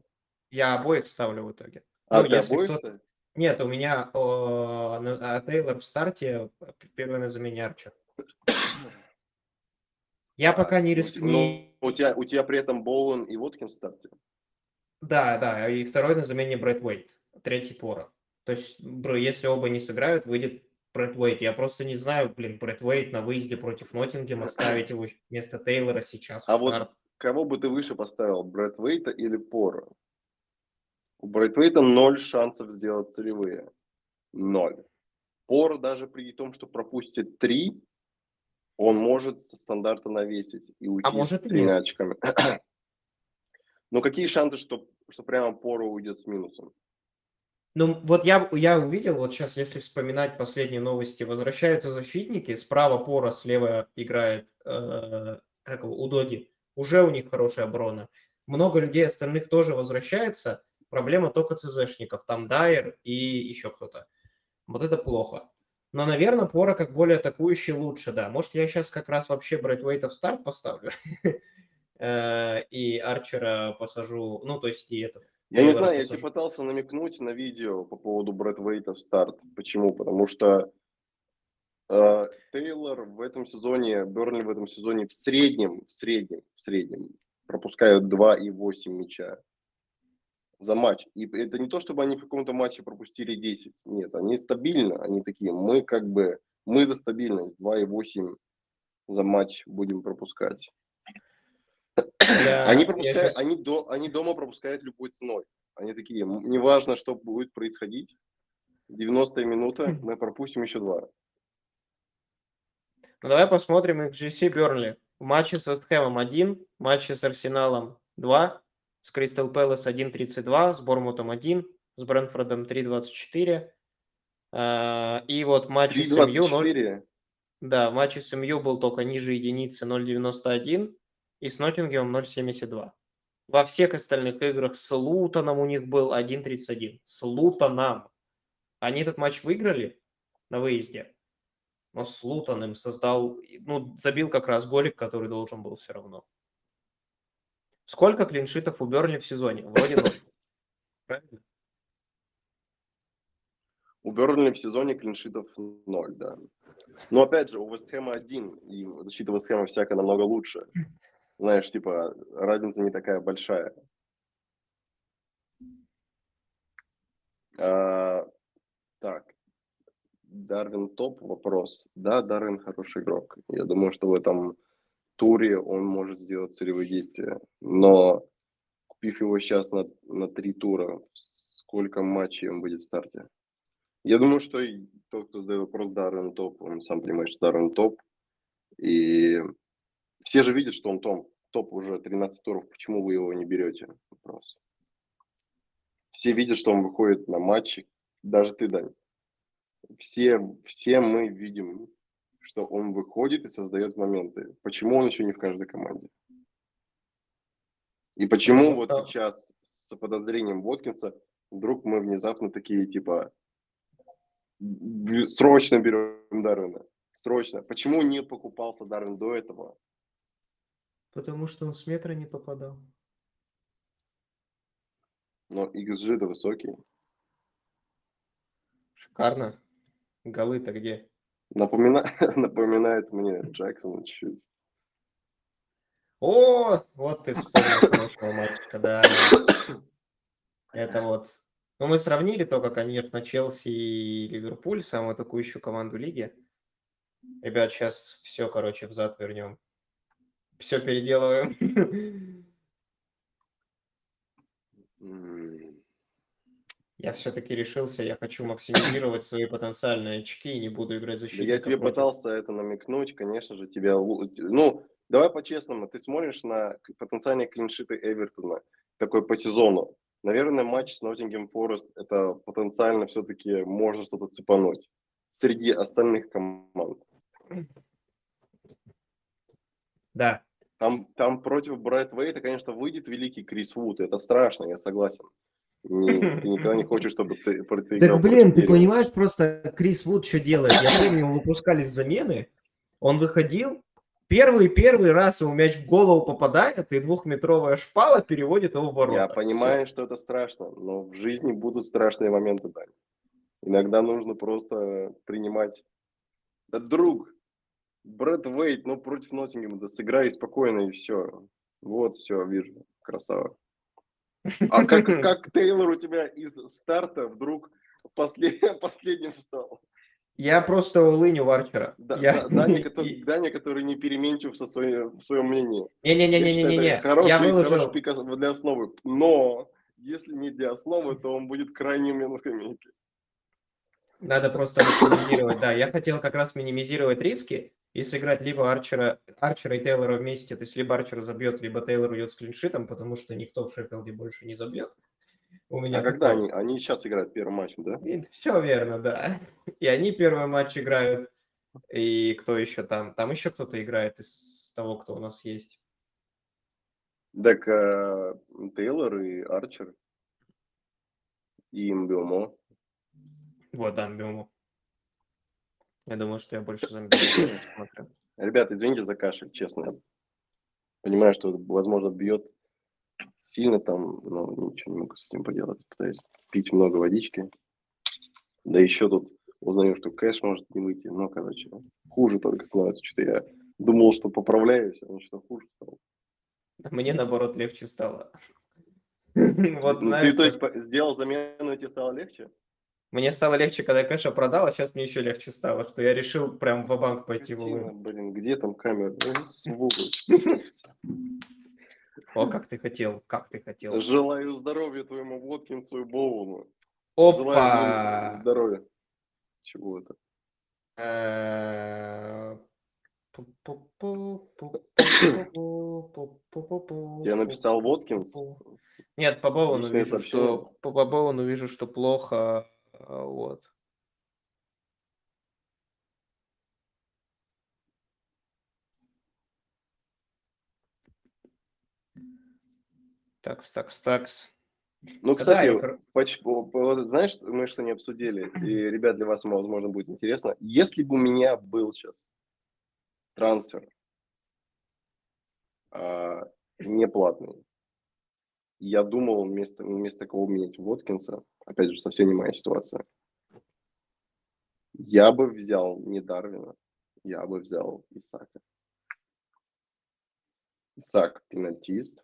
Я обоих ставлю в итоге. А, Ну, ты если обоих ставишь? Нет, у меня о, на- а Тейлор в старте, первый на замене Арчер. Я пока не Ну, риск... у, тебя, у тебя при этом Боуэн и Воткинс в старте? Да, да, и второй на замене Брэд Уэйт, третий Пора. То есть, если оба не сыграют, выйдет Брэд Уэйт. Я просто не знаю, блин, Брэд Уэйт на выезде против Ноттингема, ставить его вместо Тейлора сейчас в А вот старт. Кого бы ты выше поставил, Брэд Вейта или Пора? У Брэд Вейта ноль шансов сделать целевые. Ноль. Пор даже при том, что пропустит три, он может со стандарта навесить и уйти А может с тремя нет. очками. Но какие шансы, что, что прямо Пора уйдет с минусом? Ну, вот я, я увидел, вот сейчас, если вспоминать последние новости, возвращаются защитники, справа Пора, слева играет, э, как его, Удоги. Уже у них хорошая оборона. Много людей остальных тоже возвращается. Проблема только ЦЗшников. Там Дайер и еще кто-то. Вот это плохо. Но, наверное, Пора как более атакующий лучше, да. Может, я сейчас как раз вообще Брэдвейта в старт поставлю э, и Арчера посажу, ну, то есть и это. Я не знаю, я тебе пытался намекнуть на видео по поводу Брэд Вейта в старт. Почему? Потому что э, Тейлор в этом сезоне, Бернли в этом сезоне в среднем, в среднем, в среднем пропускают 2,8 мяча за матч. И это не то, чтобы они в каком-то матче пропустили 10. Нет, они стабильно, они такие, мы как бы, мы за стабильность 2,8 за матч будем пропускать. Я- Они, пропускают, щас- они, до, они дома пропускают любой ценой. Они такие, «М, неважно, что будет происходить, 90 минута, мы пропустим еще два. Ну, давай посмотрим XGC Бернли. В матче с Вестхэмом 1, в матче с Арсеналом 2, с Кристал Пэлас 1.32, с Бормутом 1, с Брэнфордом 3.24. А, И вот в матче с МЮ 0... 3.24. Да, в матче с МЮ был только ниже единицы 0.91 и с Ноттингемом 0.72. Во всех остальных играх с Лутоном у них был 1.31. С Лутоном. Они этот матч выиграли на выезде, но с Лутоном создал, ну, забил как раз голик, который должен был все равно. Сколько клиншитов у Бернли в сезоне? Вроде ноль. Правильно? У Бернли в сезоне клиншитов 0, да. Но опять же, у Вестхэма один, и защита Вестхэма всяко намного лучше. Знаешь, типа, разница не такая большая. А, так, Дарвин топ вопрос. Да, Дарвин хороший игрок. Я думаю, что в этом туре он может сделать целевые действия. Но купив его сейчас на, на три тура, сколько матчей он будет в старте? Я думаю, что тот, кто задает вопрос Дарвин топ, он сам понимает, что Дарвин топ. И все же видят, что он топ, топ уже 13 туров. Почему вы его не берете? Вопрос. Все видят, что он выходит на матчи. Даже ты, Дань. Все, все мы видим, что он выходит и создает моменты. Почему он еще не в каждой команде? И почему Потому вот что- сейчас с подозрением Воткинса Вдруг мы внезапно такие, типа, «В- срочно берем Дарвина. Срочно. Почему не покупался Дарвин до этого? Потому что он с метра не попадал. Но XG-то высокий. Шикарно. Голы-то где? Напомина... Напоминает мне Джексона чуть-чуть. О, вот ты вспомнил хорошего мальчика, да. Это вот. Ну, мы сравнили только, конечно, Челси и Ливерпуль, самую атакующую команду лиги. Ребят, сейчас все, короче, взад вернем. Все переделываем. Я все-таки решился, я хочу максимизировать свои потенциальные очки и не буду играть Да защитника. я тебе против. пытался это намекнуть, конечно же, тебя... Ну, давай по-честному, ты смотришь на потенциальные клиншиты Эвертона такой по сезону. Наверное, матч с Ноттингем Форест это потенциально все-таки можно что-то цепануть среди остальных команд. Да. Там, там против Брайт Вейта, конечно, выйдет великий Крис Вуд, это страшно, я согласен. Ты никогда не хочешь, чтобы ты, Так, блин, ты понимаешь, просто Крис Вуд что делает? Я помню, его выпускались замены, он выходил, первый-первый раз ему мяч в голову попадает, и двухметровая шпала переводит его в ворота. Я понимаю, что это страшно, но в жизни будут страшные моменты, Дань. Иногда нужно просто принимать. Да, друг, Брэд Вейт, ну, против Ноттингема, да сыграй спокойно и все. Вот, все, вижу, красава. А как, как Тейлор у тебя из старта вдруг послед- последним встал? Я просто улыню Варчера. Да- Я- да- Даня, который, И- Даня, который не переменчив со своим, в своем мнении. Не-не-не-не-не-не. Хороший, Я выложил. хороший пик для основы. Но если не для основы, то он будет крайне на скамейке. Надо просто максимизировать, да. Я хотел как раз минимизировать риски и сыграть либо Арчера, Арчера и Тейлора вместе. То есть либо Арчер забьет, либо Тейлор уйдет с клиншитом, потому что никто в Шеффилде больше не забьет. У меня А когда они? Они сейчас играют первым матчем, да? Все верно, да. И они первый матч играют. И кто еще там? Там еще кто-то играет из того, кто у нас есть. Так э, Тейлор и Арчер. И Мбиомо. Вот, да, Бему. Я думаю, что я больше смотрю. Ребята, извините за кашель, честно. Понимаю, что, возможно, бьет сильно там, но ничего не могу с этим поделать. Пытаюсь пить много водички. Да еще тут узнаю, что кэш может не выйти. Но, короче, хуже только становится. Что-то я думал, что поправляюсь, а что хуже стало. Мне, наоборот, легче стало. Вот, Ну, ты, то есть, сделал замену, и тебе стало легче? Мне стало легче, когда я кэша продал, а сейчас мне еще легче стало, что я решил прям в банк пойти в. Ну, Блин, где там камера? Ну, сволочь. О, как ты хотел, как ты хотел. Желаю здоровья твоему Воткинсу и Боуну. Желаю Опа! им здоровья. Чего это? Э, Я написал Воткинс. Нет, по Боуну вижу, что по по Боуну вижу, что плохо. А, Вот. Такс, такс, такс. Ну, Да, кстати, я кор- поч- по- по- знаешь, мы что не обсудили, и, ребят, для вас, возможно, будет интересно. Если бы у меня был сейчас трансфер а, неплатный, я думал вместо, вместо кого менять Воткинса, опять же, совсем не моя ситуация, я бы взял не Дарвина, я бы взял Исака. Исак пенальтист.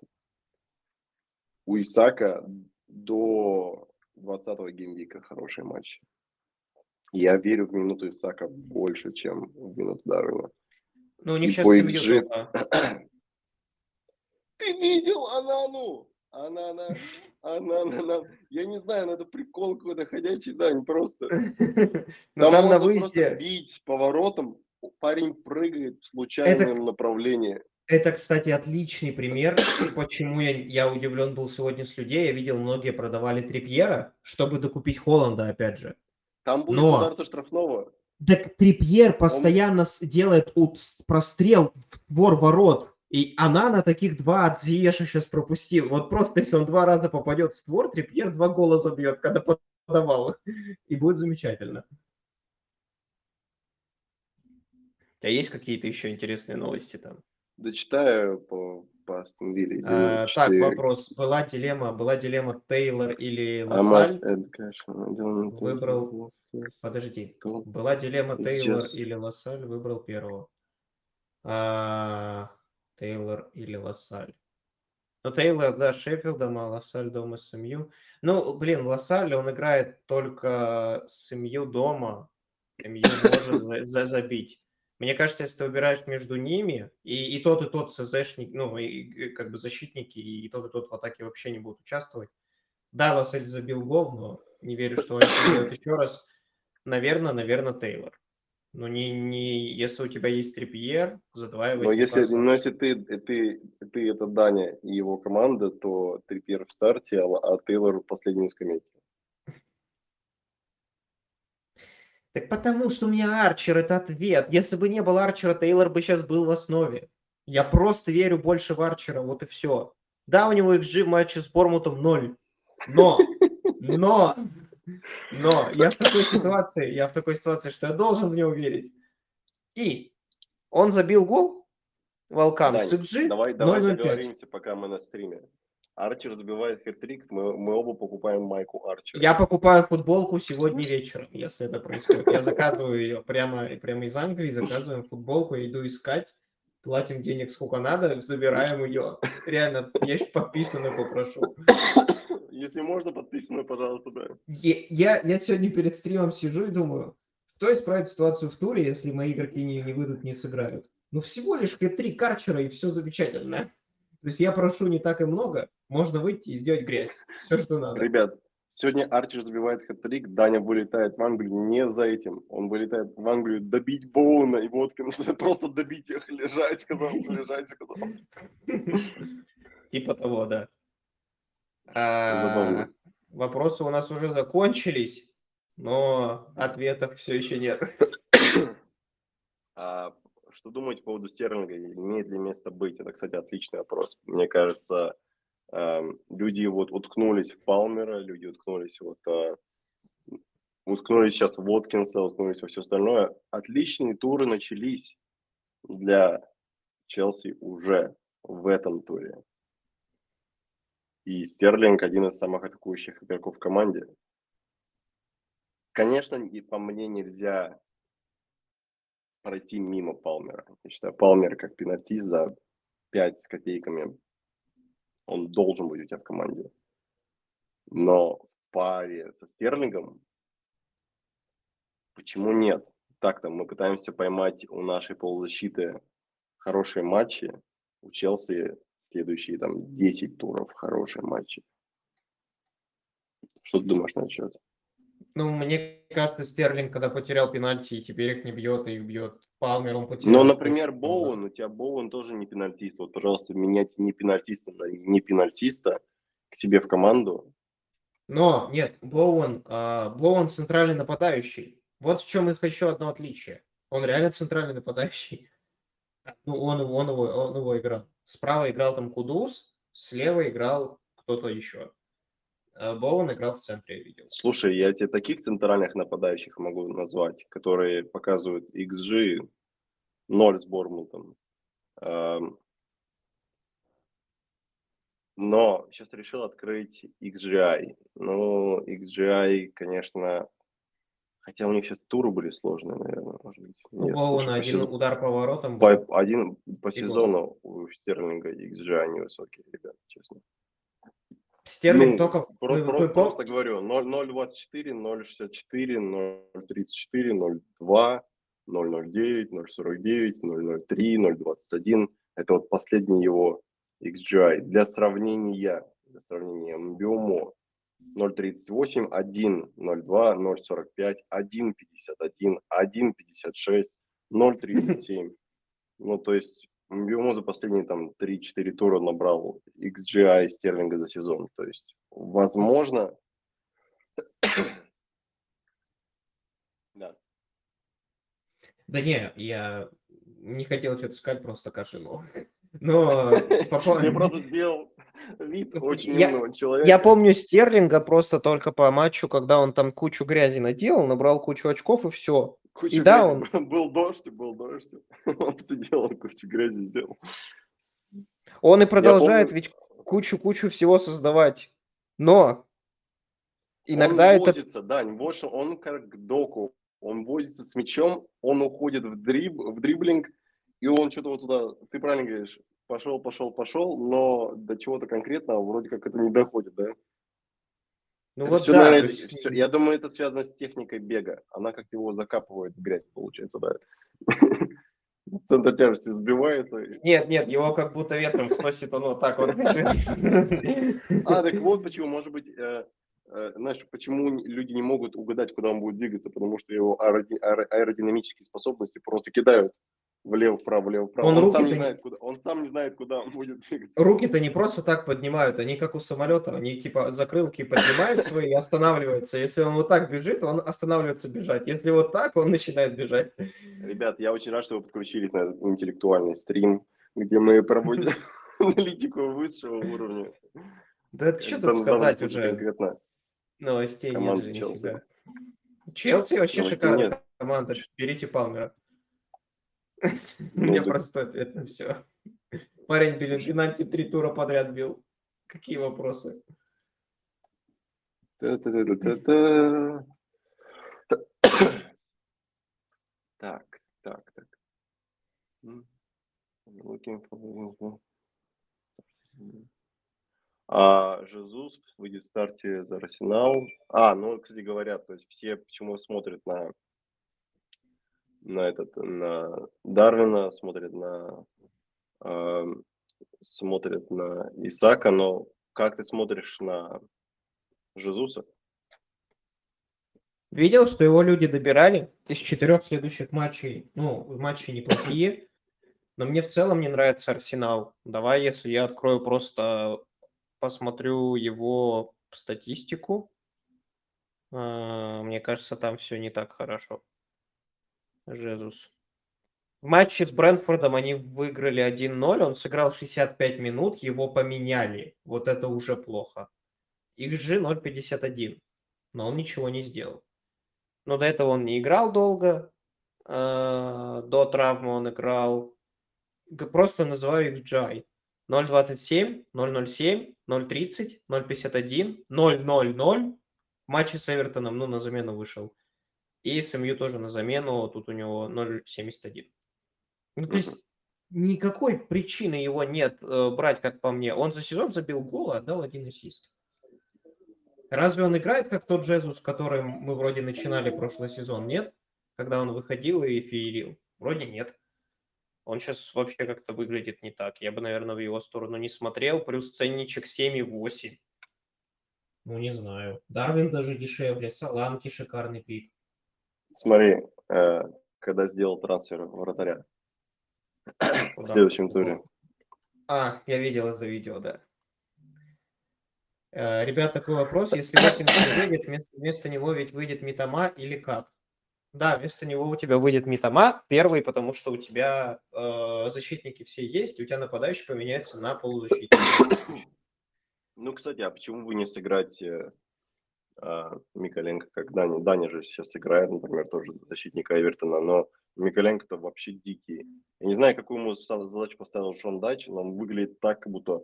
У Исака до 20-го геймвика хороший матч. Я верю в минуту Исака больше, чем в минуту Дарвина. Ну, у них И сейчас семью XG. Ты видел Анану? Анана, Анана, Я не знаю, но это прикол какой-то ходячий, Дань, просто. Но там на выезде... бить поворотом, парень прыгает в случайном направлении. Это, кстати, отличный пример, почему я, я удивлен был сегодня с людей. Я видел, многие продавали Трипьера, чтобы докупить Холланда, опять же. Там будет Но- удар со штрафного. Так Трипьер постоянно с- делает прострел в двор ворот. И она на таких два от Зиеша сейчас пропустил. Вот просто если он два раза попадет в створ, Трипьер два гола забьет, когда подавал. И будет замечательно. А есть какие-то еще интересные новости там? Дочитаю по, по Астон Вилле. А, так, вопрос. Была дилемма, была дилемма Тейлор или Лассаль? Выбрал... Подожди. Была дилемма Тейлор или Лассаль? Выбрал первого. А, Тейлор или Лассаль? Ну, Тейлор, да, Шеффилдом, а Лассаль дома с СМЮ. Ну, блин, Лассаль, он играет только с СМЮ дома. МЮ может забить. Мне кажется, если ты выбираешь между ними, и, и тот, и тот СЗшник, ну, и, и, как бы защитники, и, и тот, и тот в атаке вообще не будут участвовать. Да, Лассель забил гол, но не верю, что он сделает еще раз. Наверное, наверное, Тейлор. Но не, не, если у тебя есть Трипьер, задваивай. Но если, но если ты, ты, ты это Даня и его команда, то Трипьер в старте, а, а Тейлор в последней скамейке. Так потому что у меня Арчер это ответ. Если бы не был Арчера, Тейлор бы сейчас был в основе. Я просто верю больше в Арчера, вот и все. Да, у него XG в матче с Бормутом 0. Но, но, но я в такой ситуации, я в такой ситуации, что я должен в него верить. И он забил гол, Волкам, с XG Давай, давай договоримся, пока мы на стриме. Арчер забивает хет-трик, мы, мы оба покупаем майку Арчера. Я покупаю футболку сегодня вечером, если это происходит. Я заказываю ее прямо, прямо из Англии, заказываем футболку, иду искать, платим денег сколько надо, забираем ее. Реально, я еще подписанную попрошу. Если можно, подписанную, пожалуйста, да. Я, я, я сегодня перед стримом сижу и думаю, что исправить ситуацию в туре, если мои игроки не, не выйдут, не сыграют? Ну, всего лишь хет-трик Арчера, и все замечательно. То есть я прошу не так и много, можно выйти и сделать грязь. Все, что надо. Ребят, сегодня Арчер забивает хэт-трик, Даня вылетает в Англию не за этим. Он вылетает в Англию добить Боуна и Воткинса, просто добить их, лежать, сказал, лежать, сказал. Типа того, да. А, вопросы у нас уже закончились, но ответов все еще нет. А, что думаете по поводу Стерлинга? Имеет ли место быть? Это, кстати, отличный вопрос. Мне кажется, эм, люди вот уткнулись в Палмера, люди уткнулись вот э, уткнулись сейчас в Воткинса, уткнулись во все остальное. Отличные туры начались для Челси уже в этом туре. И Стерлинг один из самых атакующих игроков в команде. Конечно, по мне нельзя пройти мимо Палмера. Я считаю, Палмер как пенальтист за 5 с копейками, он должен быть у тебя в команде. Но в паре со Стерлингом почему нет? Так-то мы пытаемся поймать у нашей полузащиты хорошие матчи, у Челси следующие там 10 туров хорошие матчи. Что ты думаешь на счет? Ну, мне кажется, Стерлинг, когда потерял пенальти, и теперь их не бьет, и их бьет. Палмер он потерял. Ну, например, Боуэн, у тебя Боуэн тоже не пенальтист. Вот, пожалуйста, меняйте не пенальтиста на не пенальтиста к себе в команду. Но, нет, Боуэн, э, Боуэн центральный нападающий. Вот в чем их еще одно отличие. Он реально центральный нападающий. Ну, он, он, его, он его играл. Справа играл там Кудус, слева играл кто-то еще. Э, Боуэн играл в центре, я видел. Слушай, я тебе таких центральных нападающих могу назвать, которые показывают XG 0 с Бормутом. Эм, но сейчас решил открыть XGI. Ну, XGI, конечно, хотя у них сейчас туры были сложные, наверное, может быть. У Боуэна один сезон... удар по воротам. По, один по сезону у Стерлинга XGI невысокий, ребят, честно. Стерлинг ну, только... Про, про, вы, просто говорю, 0.24, 0.64, 0.34, 0.2, 0.09, 0.49, 0.03, 0.21. Это вот последний его XGI. Для сравнения, для сравнения, Мбиомо 0.38, 1, 0.2, 0.45, 1.51, 1.56, 0.37. Ну, то есть Мбиомо за последние там 3-4 тура набрал XGI Стерлинга за сезон. То есть, возможно... да. Да не, я не хотел что-то сказать, просто кашлянул. Но Я просто сделал вид очень Я- умного человека. Я помню Стерлинга просто только по матчу, когда он там кучу грязи наделал, набрал кучу очков и все. Куча и да, грязи. Был дождь, был дождь. Он сидел, он кучу грязи сделал. Он и продолжает ведь кучу-кучу всего создавать. Но иногда он это... возится, да, он как доку. Он возится с мячом, он уходит в, дриб, в дриблинг, и он что-то вот туда, ты правильно говоришь, пошел, пошел, пошел, но до чего-то конкретного вроде как это не доходит, да? Ну Это вот всё, да, наверное, есть- всё- я думаю, это связано с техникой бега. Она как его закапывает в грязь, получается, да. Центр тяжести сбивается. Нет, нет, его как будто ветром сносит, он вот так вот. А, так вот почему, может быть, э, э, знаешь, почему люди не могут угадать, куда он будет двигаться, потому что его аэроди- аэро- аэродинамические способности просто кидают влево, вправо, влево, вправо. Он Он, сам не знает, куда, он сам не знает, куда он будет двигаться. Руки-то не просто так поднимают, они как у самолета, они типа закрылки поднимают свои и останавливаются. Если он вот так бежит, он останавливается бежать. Если вот так, он начинает бежать. Ребят, я очень рад, что вы подключились на этот интеллектуальный стрим, где мы проводим аналитику высшего уровня. Да это что тут сказать уже? Конкретно. Новостей нет же Челси. нифига. Челси вообще шикарная команда. Берите Палмера. У Ну, меня простой ответ на все. Парень пенальти три тура подряд бил. Какие вопросы? Так, так, так. А Жезус выйдет в старте за Арсенал. А, ну, кстати говоря, то есть все почему смотрят на на этот на Дарвина, смотрят на ам, смотрят на Исака, но как ты смотришь на Жезуса? Видел, что его люди добирали из четырех следующих матчей. Ну, матчи неплохие. Но мне в целом не нравится Арсенал. Давай, если я открою просто, посмотрю его статистику. А, Мне кажется, там все не так хорошо. Жезус. В матче с Брэнфордом они выиграли 1-0. Он сыграл 65 минут, его поменяли. Вот это уже плохо. XG 0.51. Но он ничего не сделал. Но до этого он не играл долго. э, До травмы он играл. Просто называю Джай. 0.27, 0.07, 0.30, 0.51, 0.00. В матче с Эвертоном, ну, на замену вышел. И с МЮ тоже на замену. Тут у него 0.71. Ну, то есть никакой причины его нет э, брать, как по мне. Он за сезон забил гол и отдал один ассист. Разве он играет как тот Джезус, с которым мы вроде начинали прошлый сезон? Нет? Когда он выходил и феерил? Вроде нет. Он сейчас вообще как-то выглядит не так. Я бы, наверное, в его сторону не смотрел. Плюс ценничек 7,8. Ну, не знаю. Дарвин даже дешевле. Саланки шикарный пик. Смотри, э, когда сделал трансфер вратаря в Куда? следующем туре. А, я видел это видео, да. Э, Ребят, такой вопрос. Если Воткинс не выйдет, вместо, вместо него ведь выйдет Митама или как? Да, вместо него у тебя выйдет Митама, первый, потому что у тебя э, защитники все есть, у тебя нападающий поменяется на полузащитника. Ну, кстати, а почему бы не сыграть э, Миколенко, как Даня? Даня же сейчас играет, например, тоже защитника Эвертона, но Миколенко-то вообще дикий. Я не знаю, какую ему задачу поставил Шон Дач, но он выглядит так, как будто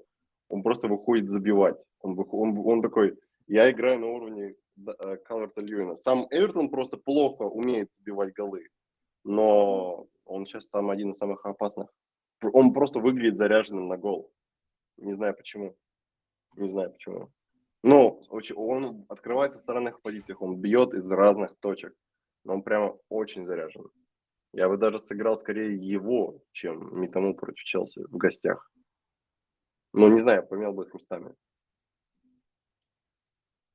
он просто выходит забивать. Он, он, он такой, я играю на уровне э, Калверта Льюина. Сам Эвертон просто плохо умеет забивать голы, но он сейчас сам один из самых опасных. Он просто выглядит заряженным на гол. Не знаю почему. Не знаю почему. Ну, он открывается в странных позициях, он бьет из разных точек. Но он прямо очень заряжен. Я бы даже сыграл скорее его, чем Митому против Челси в гостях. Ну, не знаю, поменял бы их местами.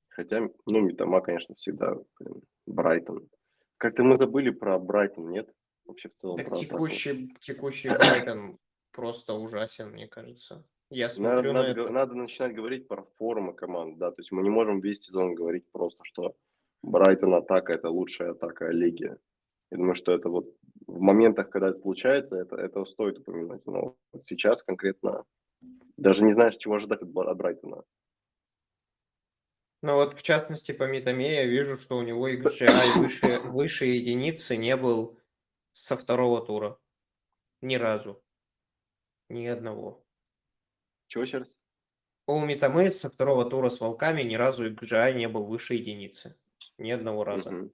Хотя, ну, Митама, конечно, всегда блин, Брайтон. Как-то мы забыли про Брайтон, нет? Вообще в целом Так текущий, текущий Брайтон просто ужасен, мне кажется. Я Надо, смотрю на надо это. надо начинать говорить про формы команд, да, то есть мы не можем весь сезон говорить просто, что Брайтон атака это лучшая атака лиги. Я думаю, что это вот в моментах, когда это случается, это, это стоит упомянуть. Но вот сейчас конкретно даже не знаешь, чего ожидать от, от Брайтона. Ну вот, в частности, по Митаме я вижу, что у него XGI выше, выше единицы не был со второго тура. Ни разу. Ни одного. Чего еще раз? У Митаме со второго тура с волками ни разу XGI не был выше единицы. Ни одного раза. Мгм.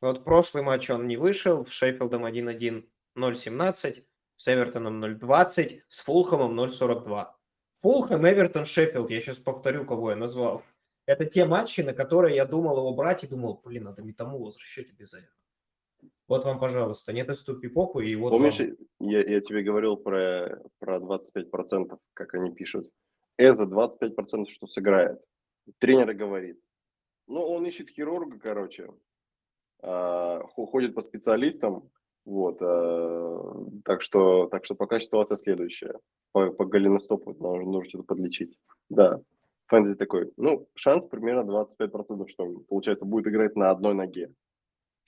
Вот прошлый матч он не вышел, с Шеффилдом 1-1 0-17, с Эвертоном 0-20, с Фулхэмом 0-42. Фулхэм, Эвертон, Шеффилд, я сейчас повторю, кого я назвал. Это те матчи, на которые я думал его брать и думал, блин, надо Митаму возвращать обязательно. Вот вам, пожалуйста, нет ступи попы, и вот Помнишь, вам. я, я тебе говорил про, про 25%, как они пишут. Эза 25% что сыграет. Тренер говорит. Ну, он ищет хирурга, короче. а, хо- ходит по специалистам. Вот. а, так, что, так что пока ситуация следующая. По, по голеностопу нужно, нужно что-то подлечить. Да. Фэнтези такой. Ну, шанс примерно 25%, что он, получается, будет играть на одной ноге.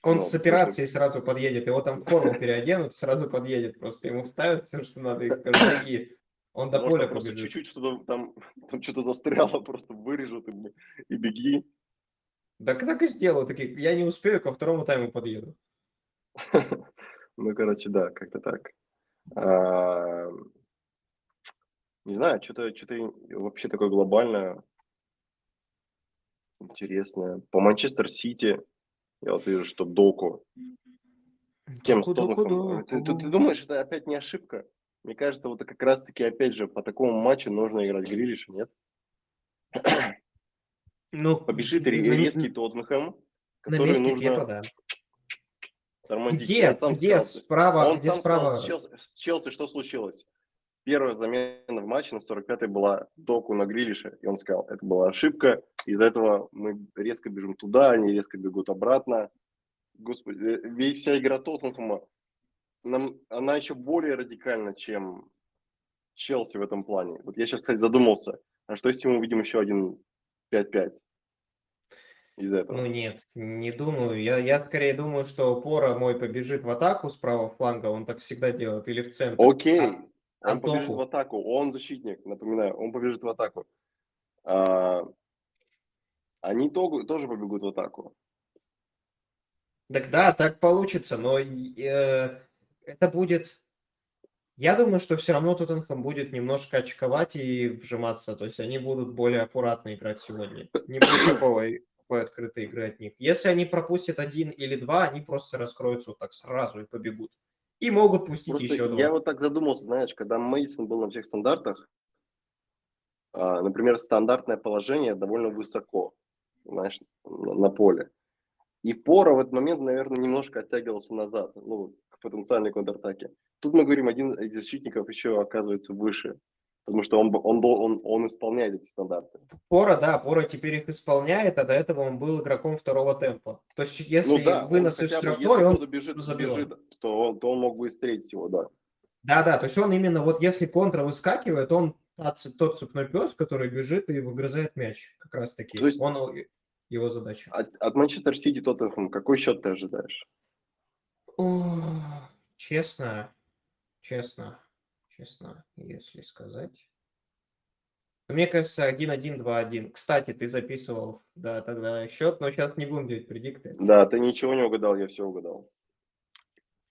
Он ну, с операцией сразу подъедет, его там в форму переоденут, сразу подъедет, просто ему вставят все, что надо, и скажут, беги. Он до Может, поля просто побежит. чуть-чуть что-то там, там что-то застряло, просто вырежут и, и беги. Так так и сделаю, такие, я не успею, ко второму тайму подъеду. Ну, короче, да, как-то так. А, Не знаю, что-то что вообще такое глобальное, интересное. По Манчестер Сити я вот вижу, что Доку. С кем? С Доку, доку. Ты, ты- ты доку. думаешь, это опять не ошибка? Мне кажется, вот как раз-таки, опять же, по такому матчу нужно играть Грилиша, нет? Ну, Побежит на- ре- резкий Тоттенхэм, на который месте нужно Пепа, да. тормозить. Где, где справа, Он где справа? с Челси, с Челси что случилось? Первая замена в матче на 45-й была доку на Грилише, и он сказал, это была ошибка, из-за этого мы резко бежим туда, они резко бегут обратно. Господи, э, ведь вся игра Тоттенхэма, нам, она еще более радикальна, чем Челси в этом плане. Вот я сейчас, кстати, задумался, а что если мы увидим еще один 5-5 из этого? Ну нет, не думаю. Я, я скорее думаю, что Пора мой побежит в атаку с правого фланга, он так всегда делает, или в центр. Окей, А- он побежит в атаку, он защитник, напоминаю, он побежит в атаку. А, они то- тоже побегут в атаку. Так да, так получится, но э, это будет... Я думаю, что все равно Тоттенхэм будет немножко очковать и вжиматься. То есть они будут более аккуратно играть сегодня. Не будет такого такой открытой игры от них. Если они пропустят один или два, они просто раскроются вот так сразу и побегут. И могут пустить Просто еще два. я вот так задумался, знаешь, когда Мейсон был на всех стандартах, а, например, стандартное положение довольно высоко, знаешь, на, на поле. И Пора в этот момент, наверное, немножко оттягивался назад, ну, к потенциальной контратаке. Тут мы говорим, один из защитников еще оказывается выше, потому что он, он, он, он исполняет эти стандарты. Пора, да, Пора теперь их исполняет, а до этого он был игроком второго темпа. То есть если ну да, вынос из штрафной, он кто-то бежит, забивает. бежит, то он, то он мог бы и встретить его, да. Да, да, то есть он именно вот если контра выскакивает, он тот цепной пес, который бежит и выгрызает мяч, как раз таки. То есть- Он о- его задача. От, от Манчестер Сити Тоттенхэм какой счет ты ожидаешь? Ох, Честно, честно, честно, если сказать. Мне кажется, 1-1, 2-1. Кстати, ты записывал, да, тогда счет, но сейчас не будем делать предикты. Да, ты ничего не угадал, я все угадал.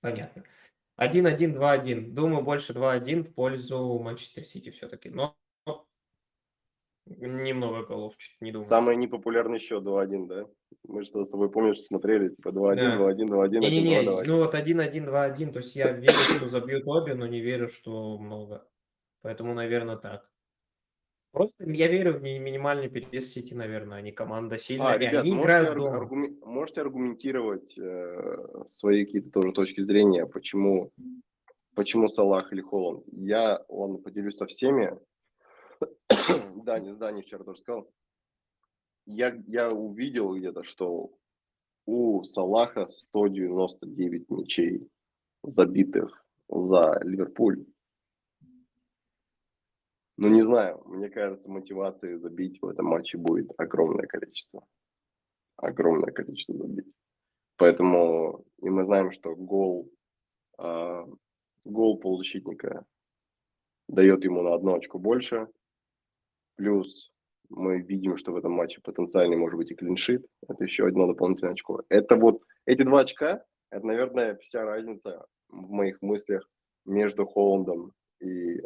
Понятно. 1-1, 2-1. Думаю, больше 2-1 в пользу Манчестер Сити все-таки. Но немного голов, чуть не думаю. Самый непопулярный счет 2-1, да? Мы же с тобой, помнишь, смотрели, типа 2-1, Да. 2-1, 2-1, Не-не-не, 1-2, 2-1. ну вот 1-1, 2-1, то есть я верю, что забьют обе, но не верю, что много. Поэтому, наверное, так. Просто я верю в ми- минимальный перевес Сити, наверное, они команда сильная, А, и ребят, они можете, играют аргу- дома. можете аргументировать э, свои какие-то тоже точки зрения, почему, почему Салах или Холланд? Я, ладно, поделюсь со всеми. Дани, с Дани вчера тоже сказал. Я, я увидел где-то, что у Салаха 199 мячей забитых за Ливерпуль. Ну, не знаю, мне кажется, мотивации забить в этом матче будет огромное количество. Огромное количество забить. Поэтому, и мы знаем, что гол а, гол полузащитника дает ему на одно очко больше. Плюс мы видим, что в этом матче потенциальный может быть и клиншит. Это еще одно дополнительное очко. Это вот эти два очка, это, наверное, вся разница в моих мыслях между Холландом и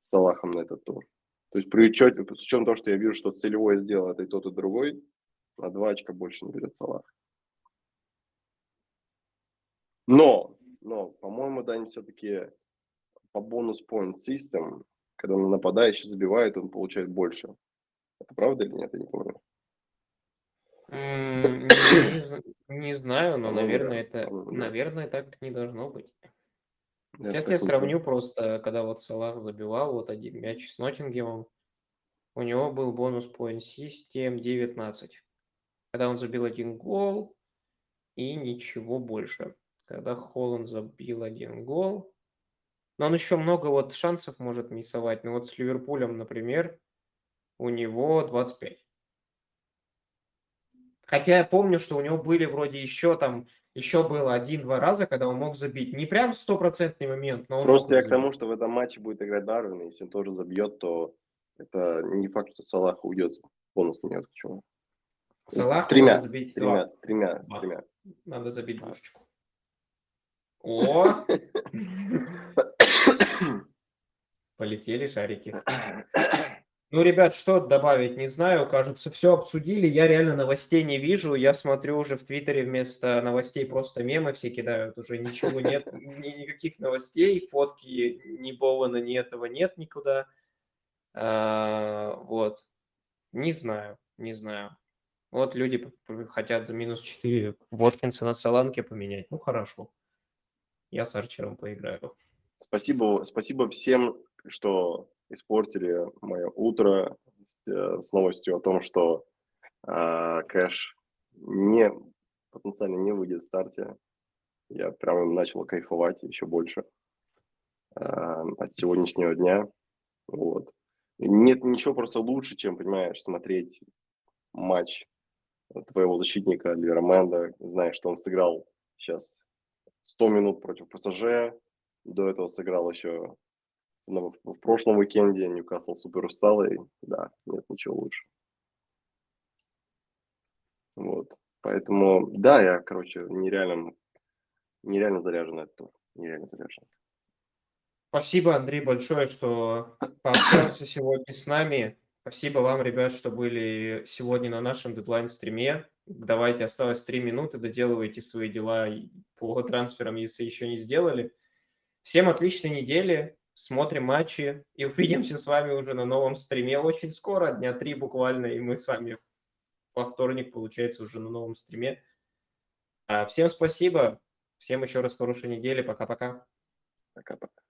Салахом на этот тур. То есть при учете, с учетом того, что я вижу, что целевое это и тот, и другой, на два очка больше не берет Салах. Но, но, по-моему, Дань все-таки по бонус point system, когда нападающий забивает, он получает больше. Это правда или нет, я не помню. Не, знаю, но, наверное, это, наверное, так не должно быть. Сейчас я сравню просто, когда вот Салах забивал вот один мяч с Ноттингемом, у него был бонус point system 19. Когда он забил один гол и ничего больше. Когда Холланд забил один гол, но он еще много вот шансов может миссовать. Ну вот с Ливерпулем, например, у него 25. Хотя я помню, что у него были вроде еще там, еще было один-два раза, когда он мог забить. Не прям стопроцентный момент, но он Просто я к забить. тому, что в этом матче будет играть Дарвин, если он тоже забьет, то это не факт, что Салах уйдет с бонусом, нет, почему. Салаху с тремя, надо забить с тремя, с тремя, с тремя. Надо забить двушечку. О! Полетели шарики. Ну, ребят, что добавить, не знаю, кажется, все обсудили. Я реально новостей не вижу. Я смотрю уже в Твиттере вместо новостей просто мемы все кидают. Уже ничего нет, ни- никаких новостей, фотки ни Боуэна, ни этого нет никуда. А, Вот. Не знаю, не знаю. Вот люди хотят за минус 4 Воткинса на Саланке поменять. Ну, хорошо. Я с Арчером поиграю. Спасибо, спасибо всем, что испортили мое утро с, э, с новостью о том, что а, Кэш не потенциально не выйдет в старте. Я прямо начал кайфовать еще больше а, от сегодняшнего дня. Вот. Нет ничего просто лучше, чем, понимаешь, смотреть матч твоего защитника Ливерменда, зная, что он сыграл сейчас 100 минут против ПСЖ, до этого сыграл еще на- в, прошлом уикенде, Ньюкасл супер усталый, да, нет ничего лучше. Вот, поэтому, да, я, короче, нереально, нереально заряжен этот тур, нереально заряжен. Спасибо, Андрей, большое, что пообщался сегодня с нами. Спасибо вам, ребят, что были сегодня на нашем дедлайн-стриме. Давайте, осталось три минуты, доделывайте свои дела и по трансферам, если еще не сделали. Всем отличной недели, смотрим матчи и увидимся с вами уже на новом стриме очень скоро, дня три буквально, и мы с вами во вторник, получается, уже на новом стриме. А, Всем спасибо, всем еще раз хорошей недели, пока-пока. Пока-пока.